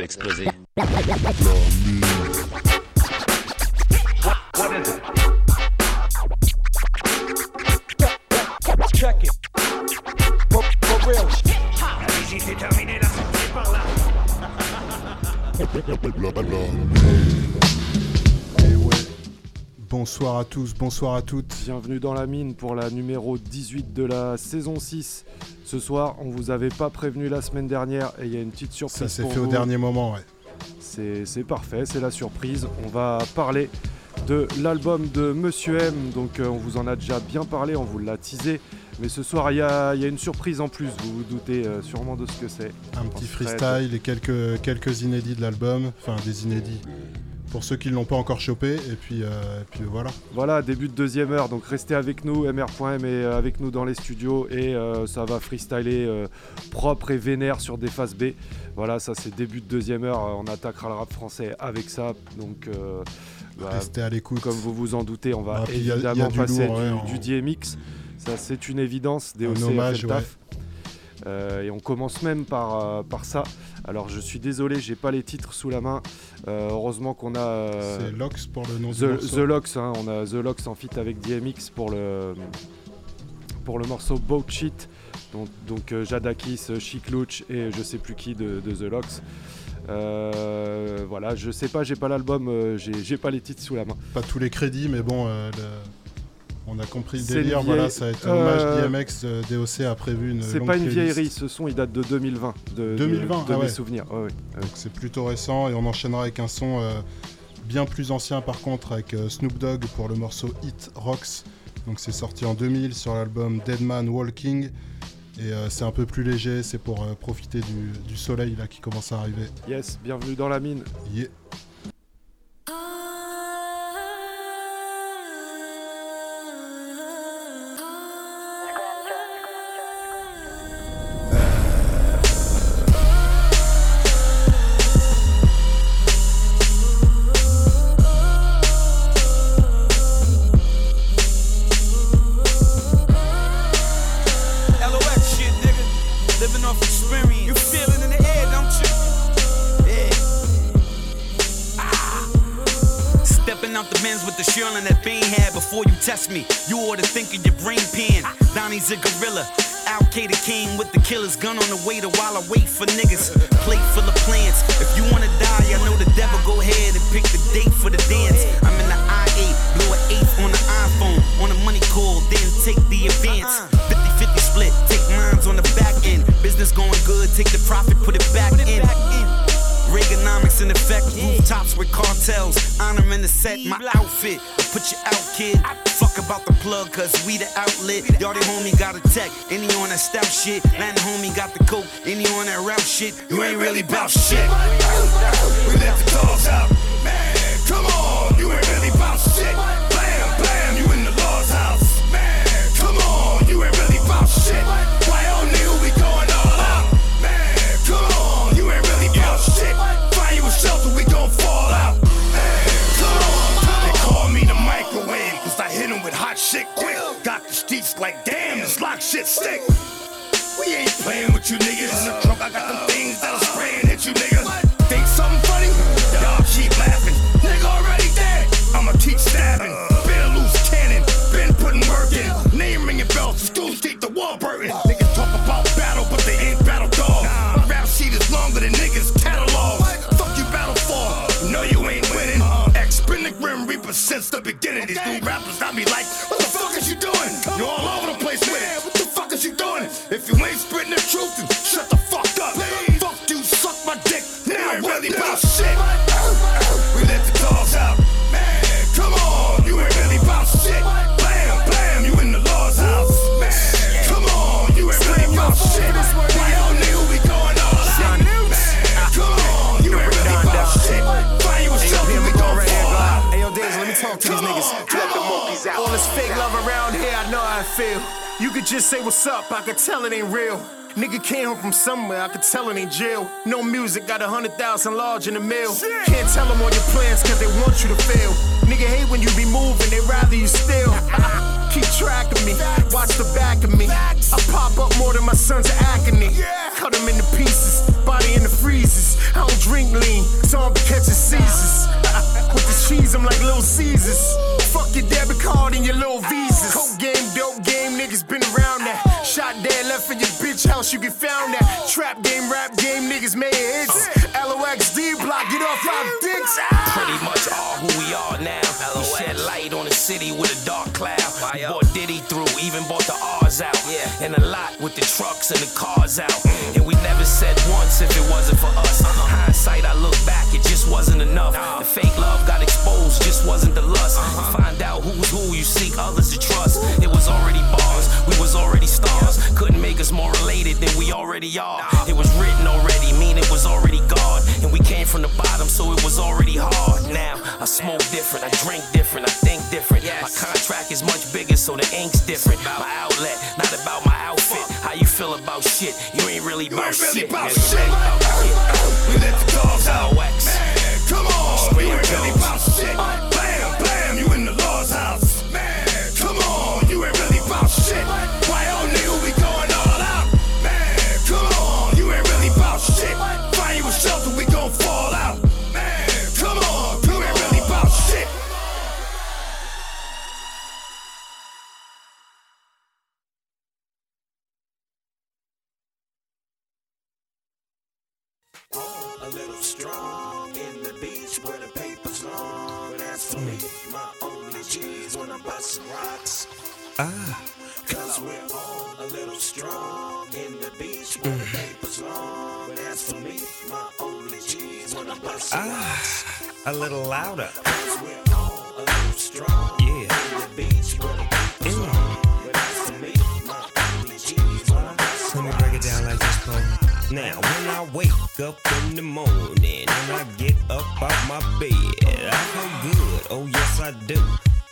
peut exploser. Bonsoir à tous, bonsoir à toutes. Bienvenue dans la mine pour la numéro 18 de la saison 6. Ce soir, on vous avait pas prévenu la semaine dernière et il y a une petite surprise. Ça s'est fait au dernier moment, ouais. C'est parfait, c'est la surprise. On va parler de l'album de Monsieur M. Donc euh, on vous en a déjà bien parlé, on vous l'a teasé. Mais ce soir, il y a, il y a une surprise en plus. Vous vous doutez euh, sûrement de ce que c'est. Un petit freestyle et quelques, quelques inédits de l'album. Enfin, des inédits. Pour ceux qui ne l'ont pas encore chopé. Et puis, euh, et puis voilà. Voilà, début de deuxième heure, donc restez avec nous, MR.M est euh, avec nous dans les studios et euh, ça va freestyler euh, propre et vénère sur des phases B. Voilà, ça c'est début de deuxième heure, on attaquera le rap français avec ça, donc bah, Restez à l'écoute. comme vous vous en doutez, on va Ah, puis il y a- il y a évidemment du passer lourd, ouais, du, DMX, ça c'est une évidence, DOC Un hommage, taf. Euh, et on commence même par, euh, par ça. Alors je suis désolé, j'ai pas les titres sous la main. Euh, heureusement qu'on a C'est Lox pour le nom du The, morceau. The Lox, hein, on a The Lox en feat avec DMX pour le, pour le morceau Boat Shit. Donc, donc Jadakis, Chic Luch et je sais plus qui de, de The Lox. Voilà, je sais pas, j'ai pas l'album, j'ai j'ai pas les titres sous la main. Pas tous les crédits, mais bon, le- on a compris le C'est délire. une Voilà, vieille- ça va être euh, hommage DMX. euh, DOC a prévu une. C'est longue pas une vieillerie, ce son il date de 2020. De, de- 2020, de, ah mes ouais. souvenirs. Donc c'est plutôt récent et on enchaînera avec un son euh, bien plus ancien par contre avec euh, Snoop Dogg pour le morceau Hit Rocks. Donc c'est sorti en 2000 sur l'album Dead Man Walking et euh, c'est un peu plus léger, c'est pour euh, profiter du, du soleil là qui commence à arriver. Yes, bienvenue dans la mine. Yeah. LOX test me. You ought to think of your brain pan. Donnie's a gorilla. Al Qaeda came with the killer's gun on the waiter while I wait for niggas. Plate full of plants. If you wanna die, I know the devil. Go ahead and pick the date for the dance. I'm in the I8, blow an eighth on the iPhone. On a money call, then take the advance. 50 50 split, take mines on the back end. Business going good, take the profit, put it back in. In effect, rooftops with cartels. Honor in the set, my outfit. Put you out, kid. Fuck about the plug, cause we the outlet. Y'all the homie got a tech, any on that stout shit. Latin homie got the coke, any on that route shit. You ain't really bout shit. We let the dogs out. Man, come on, you ain't really bout shit. Shit quick. Got the streets like, damn, this lock shit stick. We ain't playing with you niggas. In the trunk, I got them things that'll spray hit you niggas. Think something funny? Y'all keep laughing. Nigga already dead. I'ma keep stabbing. Been a loose cannon. Been putting work in. Name ringing bells. Schools keep the wall burning. Niggas talk about battle, but they ain't battle dogs. My rap sheet is longer than niggas' catalog. Fuck you battle for. No, you ain't winning. X been the grim reaper since the beginning. These new rappers got me like, you're all over the place with it. What the fuck is you doing? If you ain't spitting the truth, then shut the fuck up. Please. Fuck you, suck my dick. Now ain't really about shit. We let the dogs out. Man, come on, you ain't really about shit. Blam, blam, you in the Lord's house. Man, come on, you ain't really about shit. We don't need going all out. Man, ah. come on, you ain't really about shit. Find you a shelter, we gon' fall let me talk to these niggas. All this fake love around I feel. You could just say what's up, I could tell it ain't real. Nigga came home from somewhere, I could tell it ain't jail. No music, got a hundred thousand large in the mail. Can't tell them all your plans, cause they want you to fail. Nigga hate when you be moving, they rather you still. Keep track of me, watch the back of me. I pop up more than my son's of agony. Cut him into pieces, body in the freezers. I don't drink lean, so I'm catching seizures. With the cheese, I'm like Little Caesars. Fuck your debit card and your little visas. Coke game, dope game, niggas been around that. Shot dead, left in your bitch house, you get found that. Trap game, rap game, niggas made hits. LOX, D block, get off our dicks. Pretty much all who we are now. We shed light on the city with a dark cloud. We bought Diddy through, even bought the R's out. And a lot with the trucks and the cars out. And we never said once if it wasn't for us. Uh-huh. Hindsight, I look back, it just wasn't enough. The fake love got exposed, just wasn't the lust. Uh-huh. Find out who's who, you seek others to trust. It was already bars, we was already stars. Couldn't make us more related than we already are. It was written already, mean it was already God. And we came from the bottom, so it was already hard. Now I smoke different, I drink different, I think different. My contract is much bigger, so the ink's different. My outlet, not about my outfit. How you feel about shit? You ain't really about really shit. about shit. You about shit. We let the dogs out. LOX. Man, come on. Scream you ain't really about shit. Blam, little strong in the beach where the paper's long. As for me, my only G's when I'm busting rocks. Ah. Cause we're all a little strong in the beach where the paper's long. As for me, my only G's when I'm busting rocks. A little louder. Cause we're all a little strong in the morning and I get up out my bed, I feel good. Oh, yes, I do.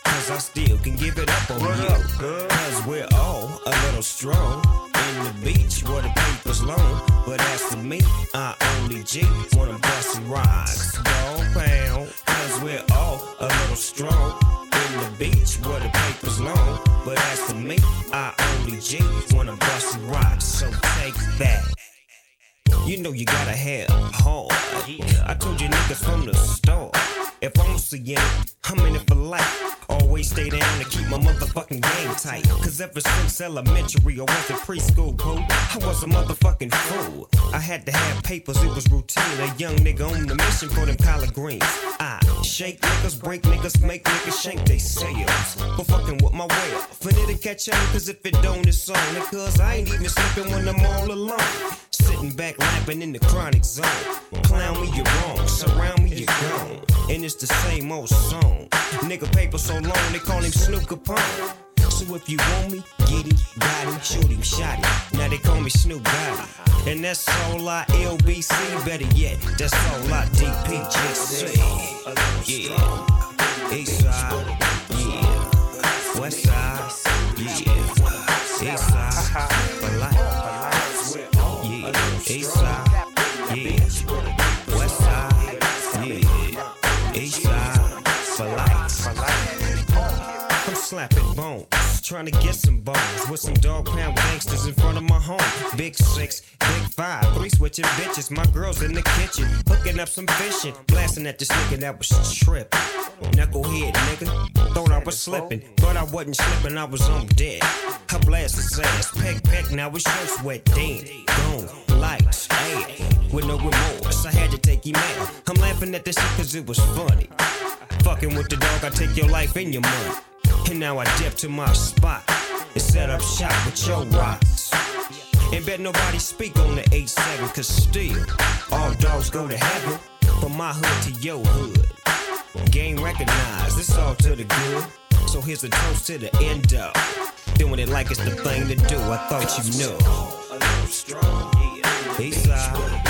Cause I still can give it up on you. Cause we're all a little strong in the beach where the paper's long. But as for me, I only G when I'm busting rocks. Dog pound. Cause we're all a little strong in the beach where the paper's long. But as for me, I only G when I'm busting rocks. So take that. You know you gotta have hard. I told you niggas from the start. If I'm seeing I'm in it for life. Always stay down to keep my motherfucking game tight. Cause ever since elementary or was it preschool, boo, I was a motherfucking fool. I had to have papers, it was routine. A young nigga on the mission for them collard greens. I shake niggas, break niggas, make niggas shake they sales. But fucking with my way up. Finna to catch on, cause if it don't, it's on. Cause I ain't even sleeping when I'm all alone. Sitting back, lapping in the chronic zone. Clown me, you're wrong. Surround me, you're gone. And it's the same old song. Nigga paper so long, they call him Snoop Capone. So if you want me, get him, got him, shoot him, shot him. Now they call me Snoop Gotti. And that's all I LBC, better yet, that's all I DPGC. Yeah. East side, yeah. West side, yeah. East side, for life. Yeah. East trying to get some bones with some dog pound gangsters in front of my home. Big six, big five, three switching bitches. My girls in the kitchen, hooking up some fishing, blasting at this nigga that was tripping. Knucklehead nigga, thought I was slipping, but I wasn't slipping, I was on deck. I blast his ass, peck peck, now his shirt's wet, damn, gone, lights, hey, with no remorse. I had to take him out. I'm laughing at this shit cause it was funny. Fucking with the dog, I take your life and your money. And now I dip to my spot and set up shop with your rocks. And bet nobody speak on the 8-7, cause still, all dogs go to heaven. From my hood to your hood. Game recognized, it's all to the good. So here's a toast to the end up. Doing it like it's the thing to do, I thought you knew. East uh,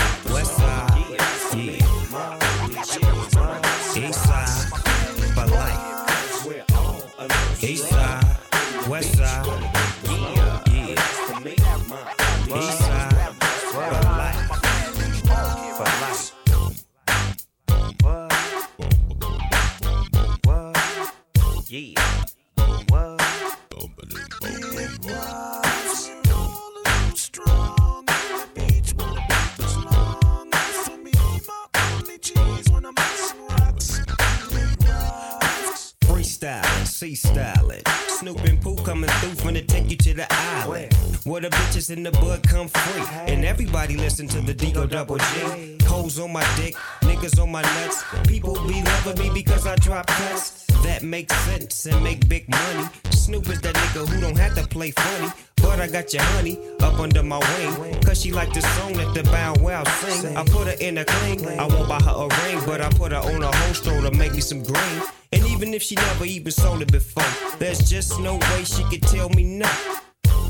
Freestyling, C styling. Snoop and Pooh coming through finna take you to the island. Where the bitches in the bud come free. And everybody listen to the Digo Double G. Hoes on my dick, niggas on my nuts. People be loving me because I drop cuts. That make sense and make big money. Snoop is that nigga who don't have to play funny. I got your honey up under my wing. Cause she like the song that the Bow Wow sing. I put her in a cling. I won't buy her a ring, but I put her on a holster to make me some green. And even if she never even sold it before, there's just no way she could tell me no.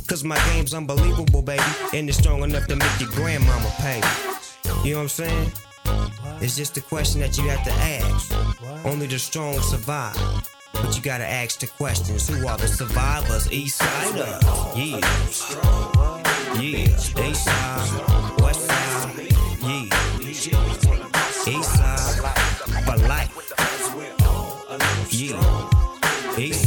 Cause my game's unbelievable, baby. And it's strong enough to make your grandmama pay. You know what I'm saying? It's just a question that you have to ask. Only the strong survive. But you gotta ask the questions. Who are the survivors? East siders. Yeah. Yeah. East side. West side. Yeah. East side. For life. Yeah. East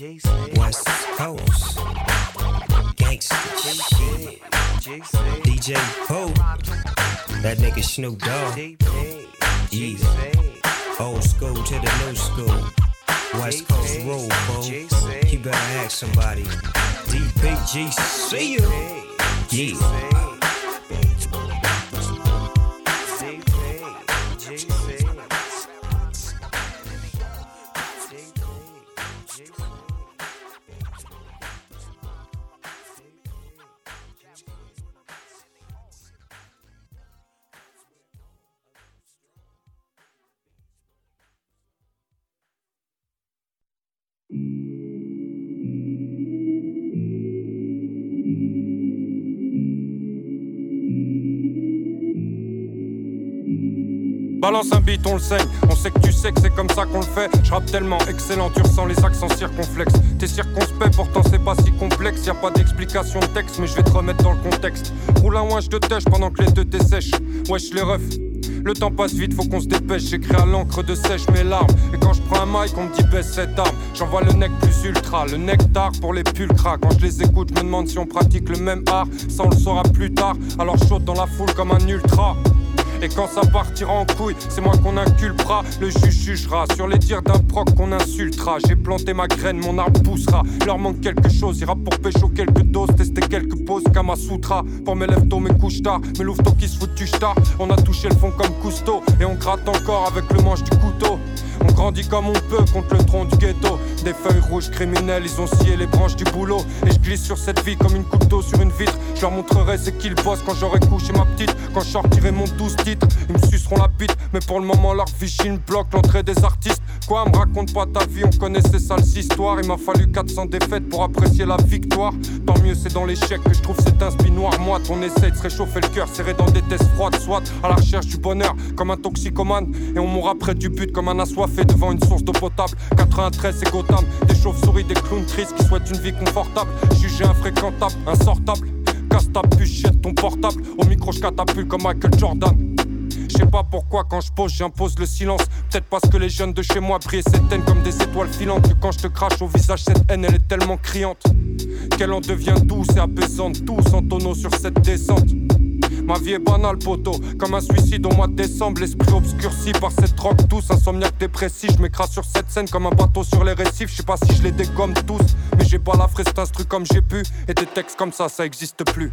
West Coast. Gangsta shit. DJ Ho. That nigga Snoop Dogg. Yeah. Old school to the new school. West Coast roll, bro. You better ask somebody. DPG, see ya. Yeah. Balance un beat, on le saigne. On sait que tu sais que c'est comme ça qu'on le fait. Je rappe tellement excellent, tu ressens les accents circonflexes. T'es circonspect, pourtant c'est pas si complexe. Y a pas d'explication de texte, mais je vais te remettre dans le contexte. Roule un je te tèche pendant que les deux t'essèchent. Wesh les refs. Le temps passe vite, faut qu'on se dépêche. J'écris à l'encre de sèche mes larmes. Et quand je prends un mic, on me dit baisse cette arme. J'envoie le nec plus ultra, le nectar pour les pulcras. Quand je les écoute, je me demande si on pratique le même art. Ça, on le saura plus tard. Alors saute dans la foule comme un ultra. Et quand ça partira en couille, c'est moi qu'on inculpera. Le juge jugera sur les dires d'un proc qu'on insultera. J'ai planté ma graine, mon arbre poussera. Leur manque quelque chose, ira pour pécho quelques doses, tester quelques poses, Kama Sutra. Pour mes lèvres tôt, mes couches tard, mes louveteaux qui se foutent du star. On a touché le fond comme Cousteau, et on gratte encore avec le manche du couteau. On grandit comme on peut contre le tronc du ghetto. Des feuilles rouges criminelles, ils ont scié les branches du boulot. Et je glisse sur cette vie comme une couteau sur une vitre. Je leur montrerai c'est qu'ils bossent quand j'aurai couché ma petite. Quand je sortirai mon 12 titres, ils me suceront la bite. Mais pour le moment, leur vichine bloque l'entrée des artistes. Quoi, me raconte pas ta vie, on connaît ces sales histoires. Il m'a fallu 400 défaites pour apprécier la victoire. Tant mieux, c'est dans l'échec que je trouve cet inspi noir. Moi, on essaie de se réchauffer le cœur, serré dans des tests froides, soit à la recherche du bonheur comme un toxicomane. Et on mourra près du but comme un assoiffé devant une source d'eau potable. 93, c'est Gotham. Des chauves-souris, des clowns tristes qui souhaitent une vie confortable. Jugé infréquentable, insortable. Casse ta puce, jette ton portable. Au micro, je catapulte comme Michael Jordan. Je sais pas pourquoi quand je pose j'impose le silence Peut-être parce que les jeunes de chez moi brillent cette haine comme des étoiles filantes quand je te crache au visage cette haine elle est tellement criante Qu'elle en devient douce et apaisante Tous en tonneau sur cette descente Ma vie est banale, poteau, comme un suicide au mois de décembre. L'esprit obscurci par cette drogue douce, insomniaque dépressif. Je m'écrase sur cette scène comme un bateau sur les récifs. Je sais pas si je les dégomme tous, mais j'ai pas la fraise instru comme j'ai pu. Et des textes comme ça, ça existe plus.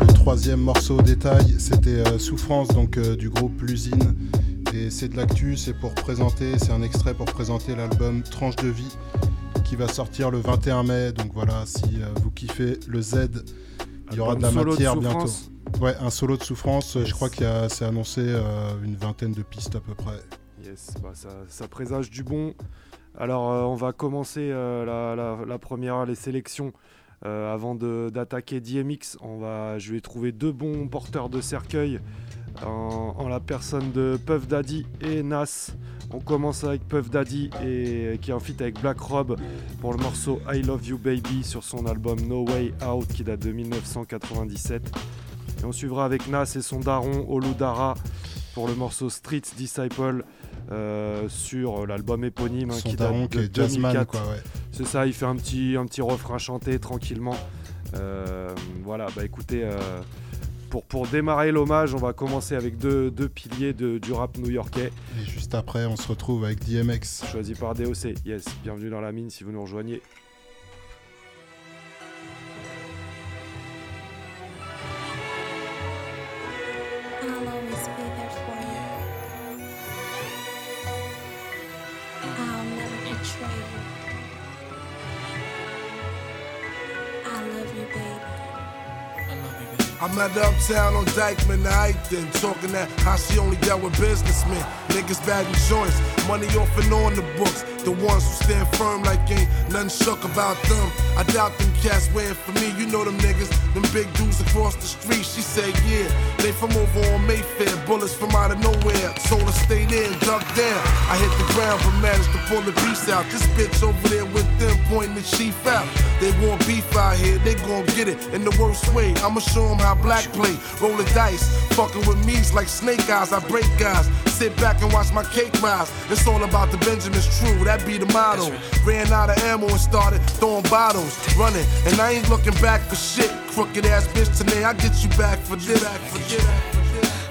Le troisième morceau au détail, c'était euh, Souffrance, donc euh, du groupe L'usine. C'est de l'actu, c'est pour présenter, c'est un extrait pour présenter l'album Tranche de vie qui va sortir le 21 mai. Donc voilà, si euh, vous kiffez le Z, il y aura de la de matière bientôt. Ouais, un solo de souffrance, je crois qu'il y a, c'est annoncé euh, une vingtaine de pistes à peu près. Yes, bah, ça, ça présage du bon. Alors, euh, on va commencer euh, la, la- la première, les sélections. Euh, avant d'attaquer DMX, on va, je vais trouver deux bons porteurs de cercueil en, en la personne de Puff Daddy et Nas. On commence avec Puff Daddy et, qui est en feat avec Black Rob pour le morceau I Love You Baby sur son album No Way Out qui date de 1997. Et on suivra avec Nas et son daron Oludara pour le morceau Street Disciple euh, sur l'album éponyme hein, qui date de est jazzman, 2004. quoi, ouais. C'est ça, il fait un petit, un petit refrain chanté tranquillement. Euh, voilà, bah écoutez, euh, pour, pour démarrer l'hommage, on va commencer avec deux, deux piliers de- du rap new-yorkais. Et juste après, on se retrouve avec DMX. Choisi par DOC. Yes, bienvenue dans la mine si vous nous rejoignez. I'm at Uptown on Dykeman, the Eichton, talking that how she only dealt with businessmen. Niggas bagging joints, money off and on the books. The ones who stand firm like ain't nothing shook about them. I doubt them cats waiting for me, you know them niggas. Them big dudes across the street, she said, yeah. They from over on Mayfair, bullets from out of nowhere. Sold her stayed in, ducked down. I hit the ground, but managed to pull the beast out. This bitch over there with them pointing the chief out. They want beef out here, they gon' get it in the worst way. I'ma show them how black play. Roll the dice, fucking with me's like snake eyes. I break guys, sit back and watch my cake rise. It's all about the Benjamins, true, that be the motto. Ran out of ammo and started throwing bottles, running, and I ain't looking back for shit. Crooked ass bitch, today I get you back for this. Back for this.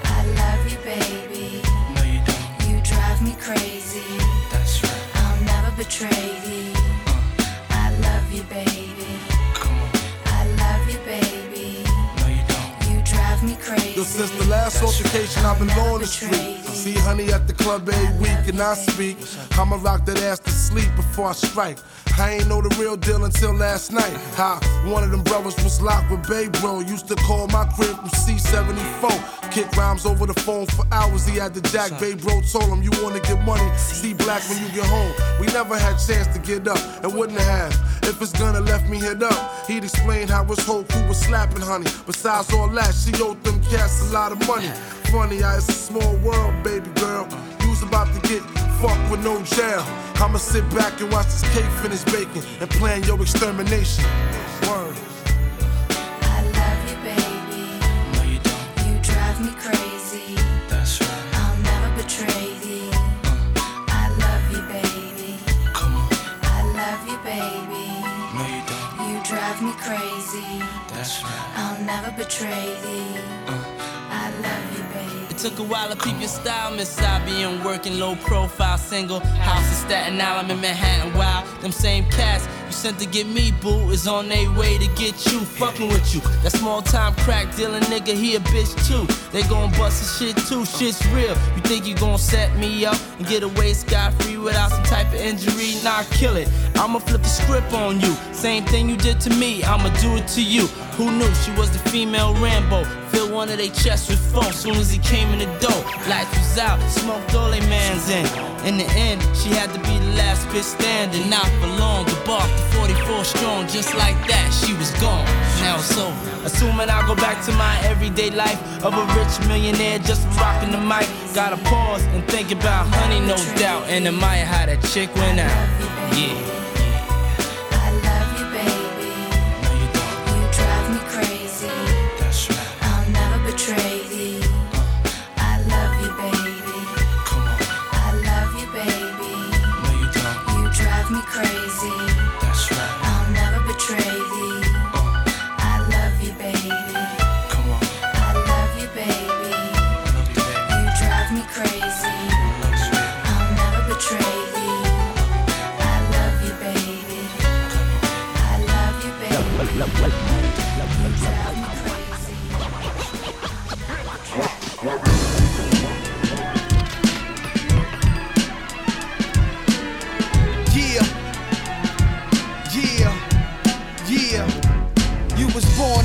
I love you, baby. No, you don't. You drive me crazy. That's right. I'll never betray thee. Uh. I love you, baby. Come on. I love you, baby. No, you don't. You drive me crazy. Yo, since the last altercation, I've been on the street. See honey at the club every week, and I speak. I'ma rock that ass to sleep before I strike. I ain't know the real deal until last night. How one of them brothers was locked with Babe Bro. Used to call my crib from C74. Kick rhymes over the phone for hours. He had the jack. Babe Bro told him, You wanna get money? See black when you get home. We never had chance to get up, and wouldn't have. If it's gonna left me hit up, he'd explain how his whole crew was slapping honey. Besides all that, she owed them cats a lot of money. Funny how it's a small world, baby girl. You was about to get fucked with no jail. I'ma sit back and watch this cake finish baking and plan your extermination. Word. I love you, baby. No, you don't. You drive me crazy. That's right. I'll never betray thee. Uh. I love you, baby. Come on. I love you, baby. No, you don't. You drive me crazy. That's right. I'll never betray thee. I took a while to peep your style, Miss I being working low profile single. House in Staten Island, in Manhattan. Wow, them same cats you sent to get me, boo, is on their way to get you. Fucking with you. That small time crack dealing nigga, he a bitch too. They gon' bust his shit too, shit's real. You think you gon' set me up and get away scot free without some type of injury? Nah, kill it. I'ma flip the script on you. Same thing you did to me, I'ma do it to you. Who knew she was the female Rambo? One of their chests with foam soon as he came in the door. Lights was out, smoked all they mans in. In the end, she had to be the last bitch standing. Not for long, the bar to 44 strong, just like that, she was gone. Now it's over. Assuming I go back to my everyday life of a rich millionaire just rocking the mic. Gotta pause and think about honey, no doubt. And admire how that chick went out. Yeah.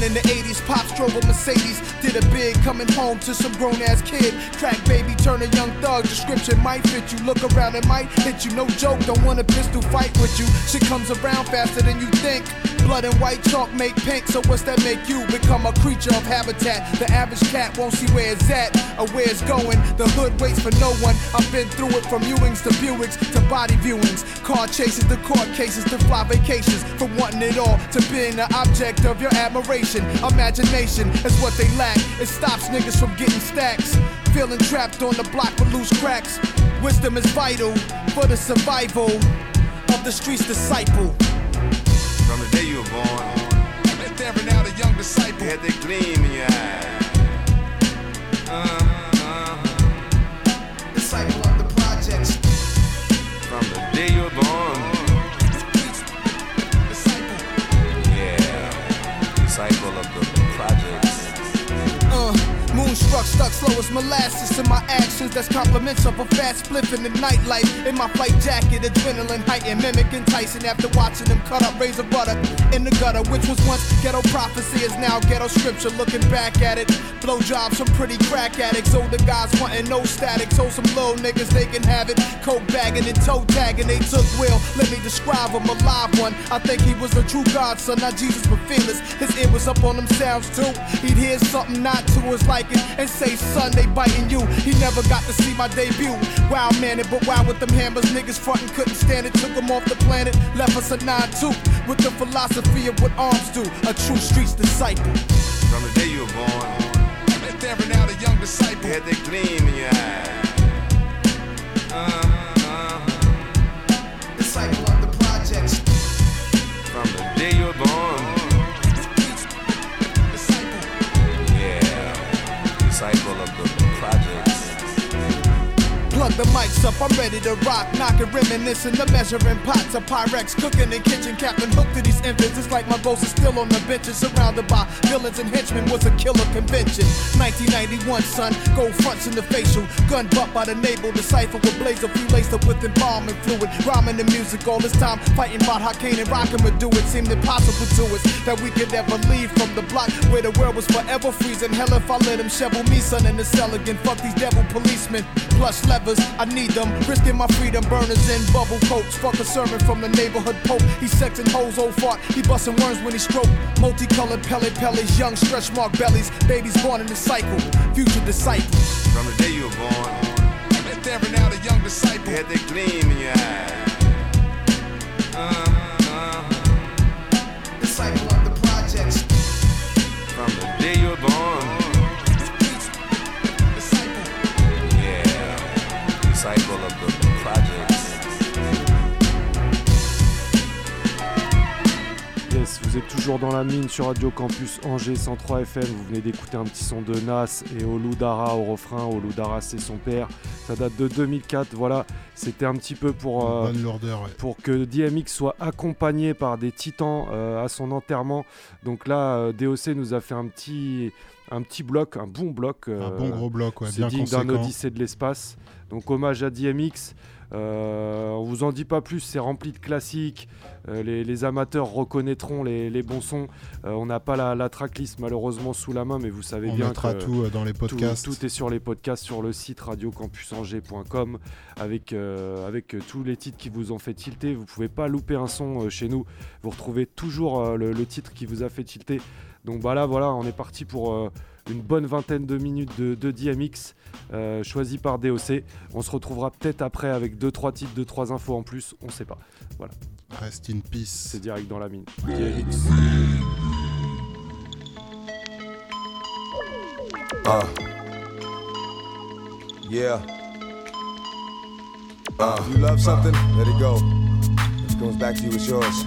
In the 80s, pops drove a Mercedes. Did a big coming home to some grown ass kid. Crack baby, turn a young thug. Description might fit you. Look around, it might hit you. No joke, don't want a pistol fight with you. Shit comes around faster than you think. Blood and white chalk make pink, so what's that make you? Become a creature of habitat. The average cat won't see where it's at or where it's going. The hood waits for no one. I've been through it from Ewings to Buicks to body viewings. Car chases to court cases to fly vacations. From wanting it all to being the object of your admiration. Imagination is what they lack. It stops niggas from getting stacks. Feeling trapped on the block with loose cracks. Wisdom is vital for the survival of the street's disciple. From the day you were born, Let there out a young disciple. you had that gleam in your eye. Moonstruck, stuck slow as molasses in my actions. That's compliments of a fast spliff in the nightlife. In my flight jacket, adrenaline heightened, mimic Tyson after watching them cut up razor butter in the gutter, which was once ghetto prophecy, is now ghetto scripture. Looking back at it, blowjobs from pretty crack addicts. Older guys wanting no static, so some little niggas they can have it. Coke bagging and toe tagging, they took will. Let me describe him, a live one. I think he was a true godson, not Jesus but fearless. His ear was up on them sounds too. He'd hear something not to his liking and say, son, they biting you. He never got to see my debut. Wild man, but wild with them hammers. Niggas frontin' couldn't stand it. Took him off the planet, left us a 9-2 with the philosophy of what arms do. A true streets disciple. From the day you were born, there and out a young disciple. you had that gleam in your eye. Uh-huh. Disciple of the the mics up, I'm ready to rock. Knocking, reminiscing, the measuring pots of Pyrex. Cooking in kitchen, Captain hooked to these infants. It's like my ghost is still on the benches. Surrounded by villains and henchmen was a killer convention. 1991, son, gold fronts in the facial. Gun butt by the navel. The cipher with blaze of few laced up with embalming fluid. Rhyming the music all this time. Fighting about how Kane and Rockin' would do it. Seemed impossible to us that we could ever leave from the block where the world was forever freezing. Hell if I let him shovel me, son, in the cell again. Fuck these devil policemen. Plush levers, I need them. Risking my freedom, burners in bubble coats. Fuck a sermon from the neighborhood pope. He sexing hoes, old fart. He busting worms when he stroke. Multicolored pellet pellets, young stretch mark bellies. Babies born in the cycle. Future disciples. From the day you were born, there and out a young disciple. you had that gleam in your eye. Disciple êtes toujours dans la mine sur Radio Campus Angers 103 FM. Vous venez d'écouter un petit son de Nas et Oludara au refrain. Oludara, c'est son père. Ça date de 2004. Voilà, c'était un petit peu pour, euh, Bonne lourdeur, ouais. pour que DMX soit accompagné par des titans euh, à son enterrement. Donc là, euh, DOC nous a fait un petit, un petit bloc, un bon bloc. Un bon gros bloc, ouais, bien digne d'un. Odyssée de l'espace. Donc hommage à DMX. Euh, on vous en dit pas plus, c'est rempli de classiques. Euh, les, les amateurs reconnaîtront les, les bons sons. Euh, on n'a pas la, la tracklist malheureusement sous la main, mais vous savez On bien mettra que tout, dans les podcasts. Tout, est sur les podcasts sur le site radiocampusangers.com avec, avec tous les titres qui vous ont fait tilter. Vous pouvez pas louper un son chez nous. Vous retrouvez toujours le, le titre qui vous a fait tilter. Donc bah là, voilà, on est parti pour une bonne vingtaine de minutes de, de DMX euh, choisi par DOC. On se retrouvera peut-être après avec 2-3 titres, 2-3 infos en plus, on sait pas. Voilà. Rest in peace. C'est direct dans la mine. DMX. Uh. Yeah. Uh, if you love something, let it go. If it comes back to you, it's yours.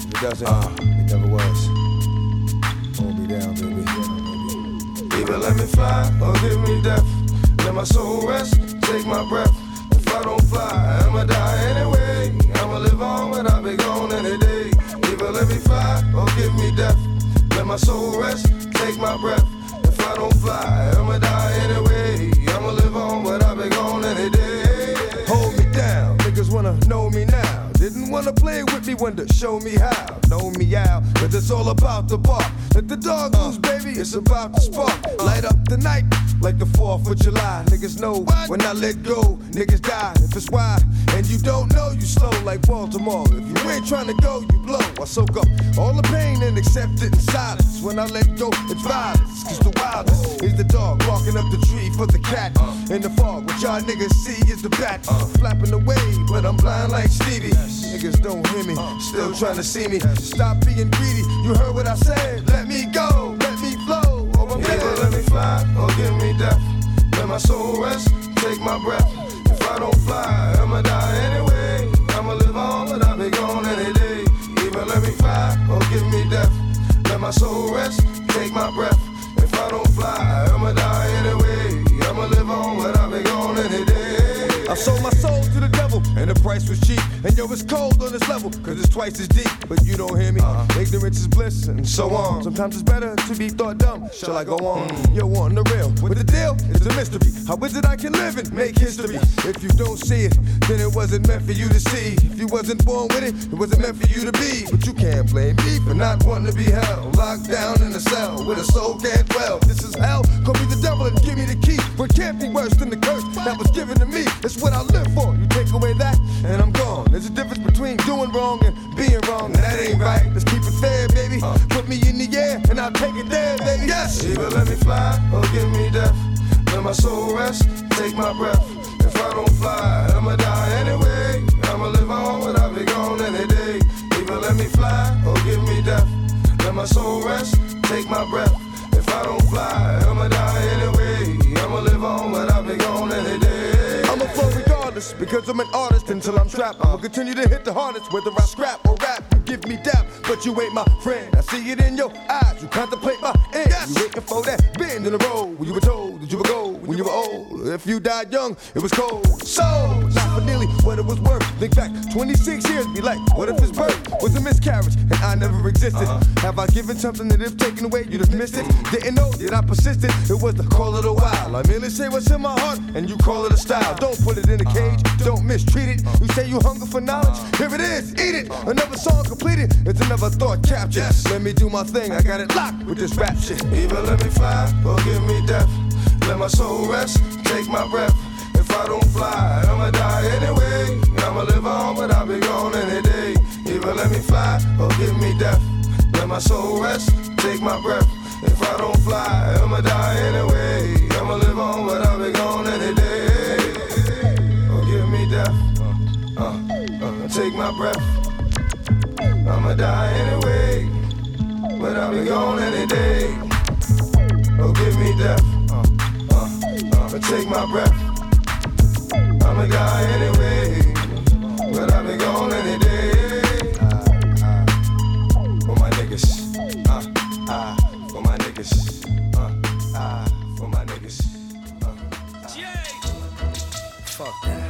If it doesn't, it never was. Hold me down, baby. Either let me fly or give me death. Let my soul rest, take my breath. If I don't fly, I'ma die anyway. I'ma live on, but I'll be gone any day. Either let me fly or give me death. Let my soul rest, take my breath. If I don't fly, I'ma die anyway. I'ma live on, but I'll be gone any day. Hold me down, niggas wanna know me Wanna play with me, wonder, show me how. Know me how, cause it's all about the bark. Let the dog loose, uh. baby, it's about to spark. Uh. Light up the night like the 4th of July. Niggas know when I let go, niggas die. If it's why, and you don't know, you slow like Baltimore. If you ain't trying to go, you blow. I soak up all the pain and accept it in silence. When I let go, it's violence. Cause the wildest is the dog walking up the tree for the cat. In the fog, what y'all niggas see is the bat. Uh. Flapping away, but I'm blind like Stevie. Niggas don't hear me, still trying to see me. Stop being greedy, you heard what I said. Let me go, let me flow. Oh, I'm Either let me fly or give me death. Let my soul rest, take my breath. If I don't fly, I'ma die anyway. I'ma live on, but I'll be gone any day. Either let me fly or give me death. Let my soul rest, take my breath. If I don't fly, I'ma die anyway. I'ma live on, but I'll be gone any day. I sold my soul to the devil, and the price was cheap. And yo, it's cold on this level, cause it's twice as deep. But you don't hear me. Uh-huh. Ignorance is bliss, and so on. Sometimes it's better to be thought dumb. Shall I go on? Yo, on the real. With the deal, it's a mystery. How is it I can live and make history? If you don't see it, then it wasn't meant for you to see. If you wasn't born with it, it wasn't meant for you to be. But you can't blame me for not wanting to be held. Locked down in a cell where the soul can't dwell. This is hell. Call me the devil and give me the key. What can't be worse than the curse that was given to me? It's what I live for. You take away that, and I'm gone. There's a difference between doing wrong and being wrong. and That ain't right. Let's keep it fair, baby. Put me in the air, and I'll take it there, baby. Yes. Either let me fly or give me death. Let my soul rest, take my breath. If I don't fly, I'ma die anyway. I'ma live on, but I'll be gone any day. Either let me fly or give me death. Let my soul rest, take my breath. If I don't fly, I'ma die anyway. Because I'm an artist until I'm trapped. I'ma continue to hit the hardest whether I scrap or rap. Give me dap, but you ain't my friend. I see it in your eyes. You contemplate my end. You waiting for that bend in the road when you were told that you would go when you were old. If you died young, it was cold. So not for nearly what it was worth. Think back 26 years, be like, what if his birth was a miscarriage and I never existed? Uh-huh. Have I given something that if taken away, you just missed it? Didn't know that I persisted. It was the call of the wild. I merely say what's in my heart, and you call it a style. Don't put it in a cage, uh-huh. don't mistreat it. Uh-huh. You say you hunger for knowledge, here it is, eat it. Another song completed, it's another thought captured. Let me do my thing, I got it locked with this rap shit. Either let me fly or give me death. Let my soul rest, take my breath. If I don't fly, I'ma die anyway. I'ma live on, but I'll be gone any day. Either let me fly or give me death. Let my soul rest, take my breath. If I don't fly, I'ma die anyway. I'ma live on, but I'll be gone any day. Or give me death. Uh, uh, take my breath. I'ma die anyway. But I'll be gone any day. Oh, give me death. Uh, uh, uh, take my breath. I'ma die anyway. But I'll be gone any day. For my niggas. Uh, uh, for my niggas. Uh, for my niggas. Fuck that.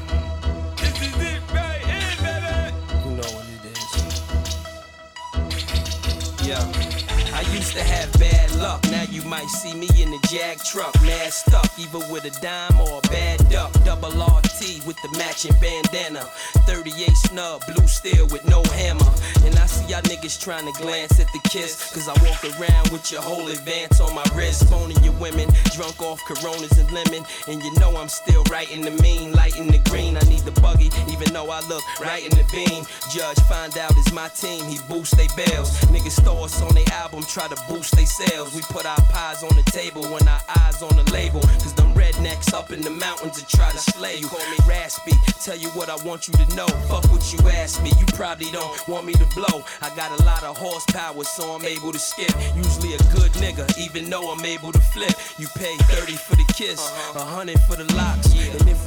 Yeah. To have bad luck. Now you might see me in the Jag truck, masked up, either with a dime or a bad duck. Double RT with the matching bandana. 38 snub, blue steel with no hammer. And I see y'all niggas trying to glance at the kiss. Cause I walk around with your whole advance on my wrist. Phoning your women, drunk off coronas and lemon. And you know I'm still writing the mean, lighting the green. I need the buggy, even though I look right in the beam. Judge find out it's my team, he boost they bells. Niggas throw us on their album, try to boost they sales. We put our pies on the table when our eyes on the label. Cause them rednecks up in the mountains to try to slay you. Call me raspy, tell you what I want you to know. Fuck what you ask me, you probably don't want me to blow. I got a lot of horsepower, so I'm able to skip. Usually a good nigga, even though I'm able to flip. You pay 30 for the kiss, a hundred for the locks. And if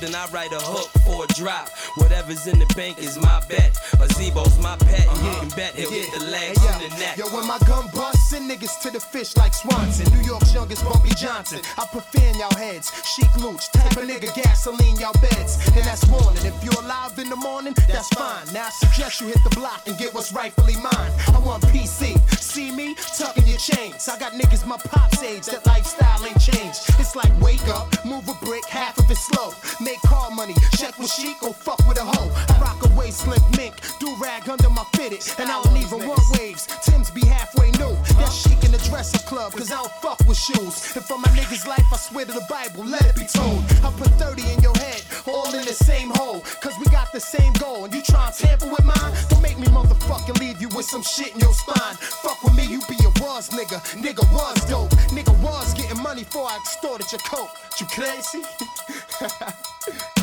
then I write a hook for a drop. Whatever's in the bank is my bet. A Zebo's my pet, and you uh-huh. can bet he'll get the legs Hey, and the neck. Yo, when my gun busts, send niggas to the fish like Swanson. New York's youngest Bumpy Johnson. I put fear in y'all heads. Chic looch, type of nigga, gasoline y'all beds. And that's warning. If you're alive in the morning, that's fine. Now I suggest you hit the block and get what's rightfully mine. I want PC. See me tucking your chains. I got niggas my pop's age. That lifestyle ain't changed. It's like wake up, move a brick, half of it slow. Make car money, check with chic go fuck with a hoe. I rock a waist slick mink, do rag under my fitted, and I don't even want waves. Tim's be halfway new. That's chic in the dresser club, cause I don't fuck with shoes. And for my niggas' life, I swear to the Bible, let it be told. I put 30 in your head, all in the same hole. Cause we got the same goal, and you try and tamper with mine? Don't make me motherfucking leave you with some shit in your spine. Fuck with me, you be a was nigga. Nigga was dope. Nigga was getting money before I extorted your coat. You crazy? Peace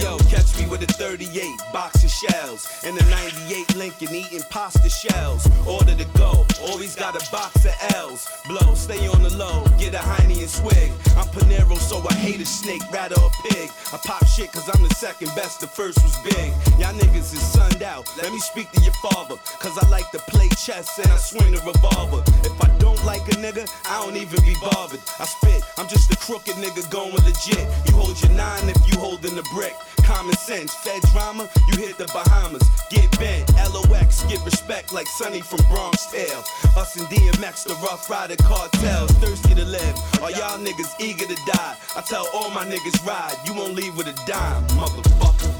yo, catch me with a 38 box of shells and a 98 Lincoln eating pasta shells. Order to go, always got a box of L's. Blow, stay on the low, get a Heine and swig. I'm Panero, so I hate a snake, rather a pig. I pop shit cause I'm the second best, the first was big. Y'all niggas is sunned out, let me speak to your father. Cause I like to play chess and I swing the revolver. If I don't like a nigga, I don't even be bothered. I spit, I'm just a crooked nigga going legit. You hold your nine if you holding the brick. Common sense, Fed drama, you hit the Bahamas. Get bent, LOX, get respect like Sonny from Bronx Tale. Us and DMX, the Rough Rider cartels, thirsty to live. Are y'all niggas eager to die? I tell all my niggas ride, you won't leave with a dime, motherfucker.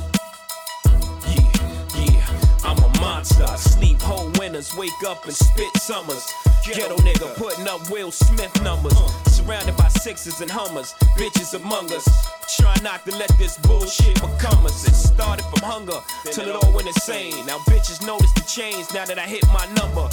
Monster. Sleep whole winters, wake up and spit summers. Ghetto nigga putting up Will Smith numbers. Surrounded by sixes and hummers, bitches among us. Try not to let this bullshit become us. It started from hunger till it all went insane. Now bitches notice the change now that I hit my number.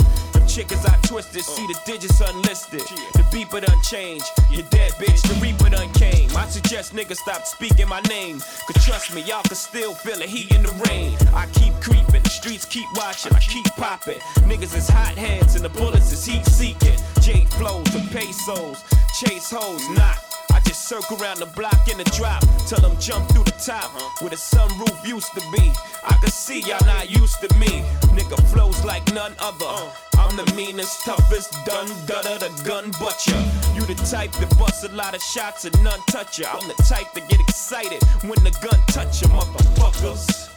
Chickens I twisted, see the digits unlisted. The beeper done changed. You dead bitch, the reaper done came. I suggest niggas stop speaking my name. Cause trust me, y'all can still feel the heat in the rain. I keep creeping, the streets keep watching, I keep popping. Niggas is hot heads and the bullets is heat seeking. J flows to pesos, chase hoes, not. Just circle around the block in the drop, tell them jump through the top where the sunroof used to be. I can see y'all not used to me. Nigga flows like none other. I'm the meanest, toughest, done, gutter, the gun butcher. You the type that bust a lot of shots and none touch ya. I'm the type that get excited when the gun touch ya, motherfuckers.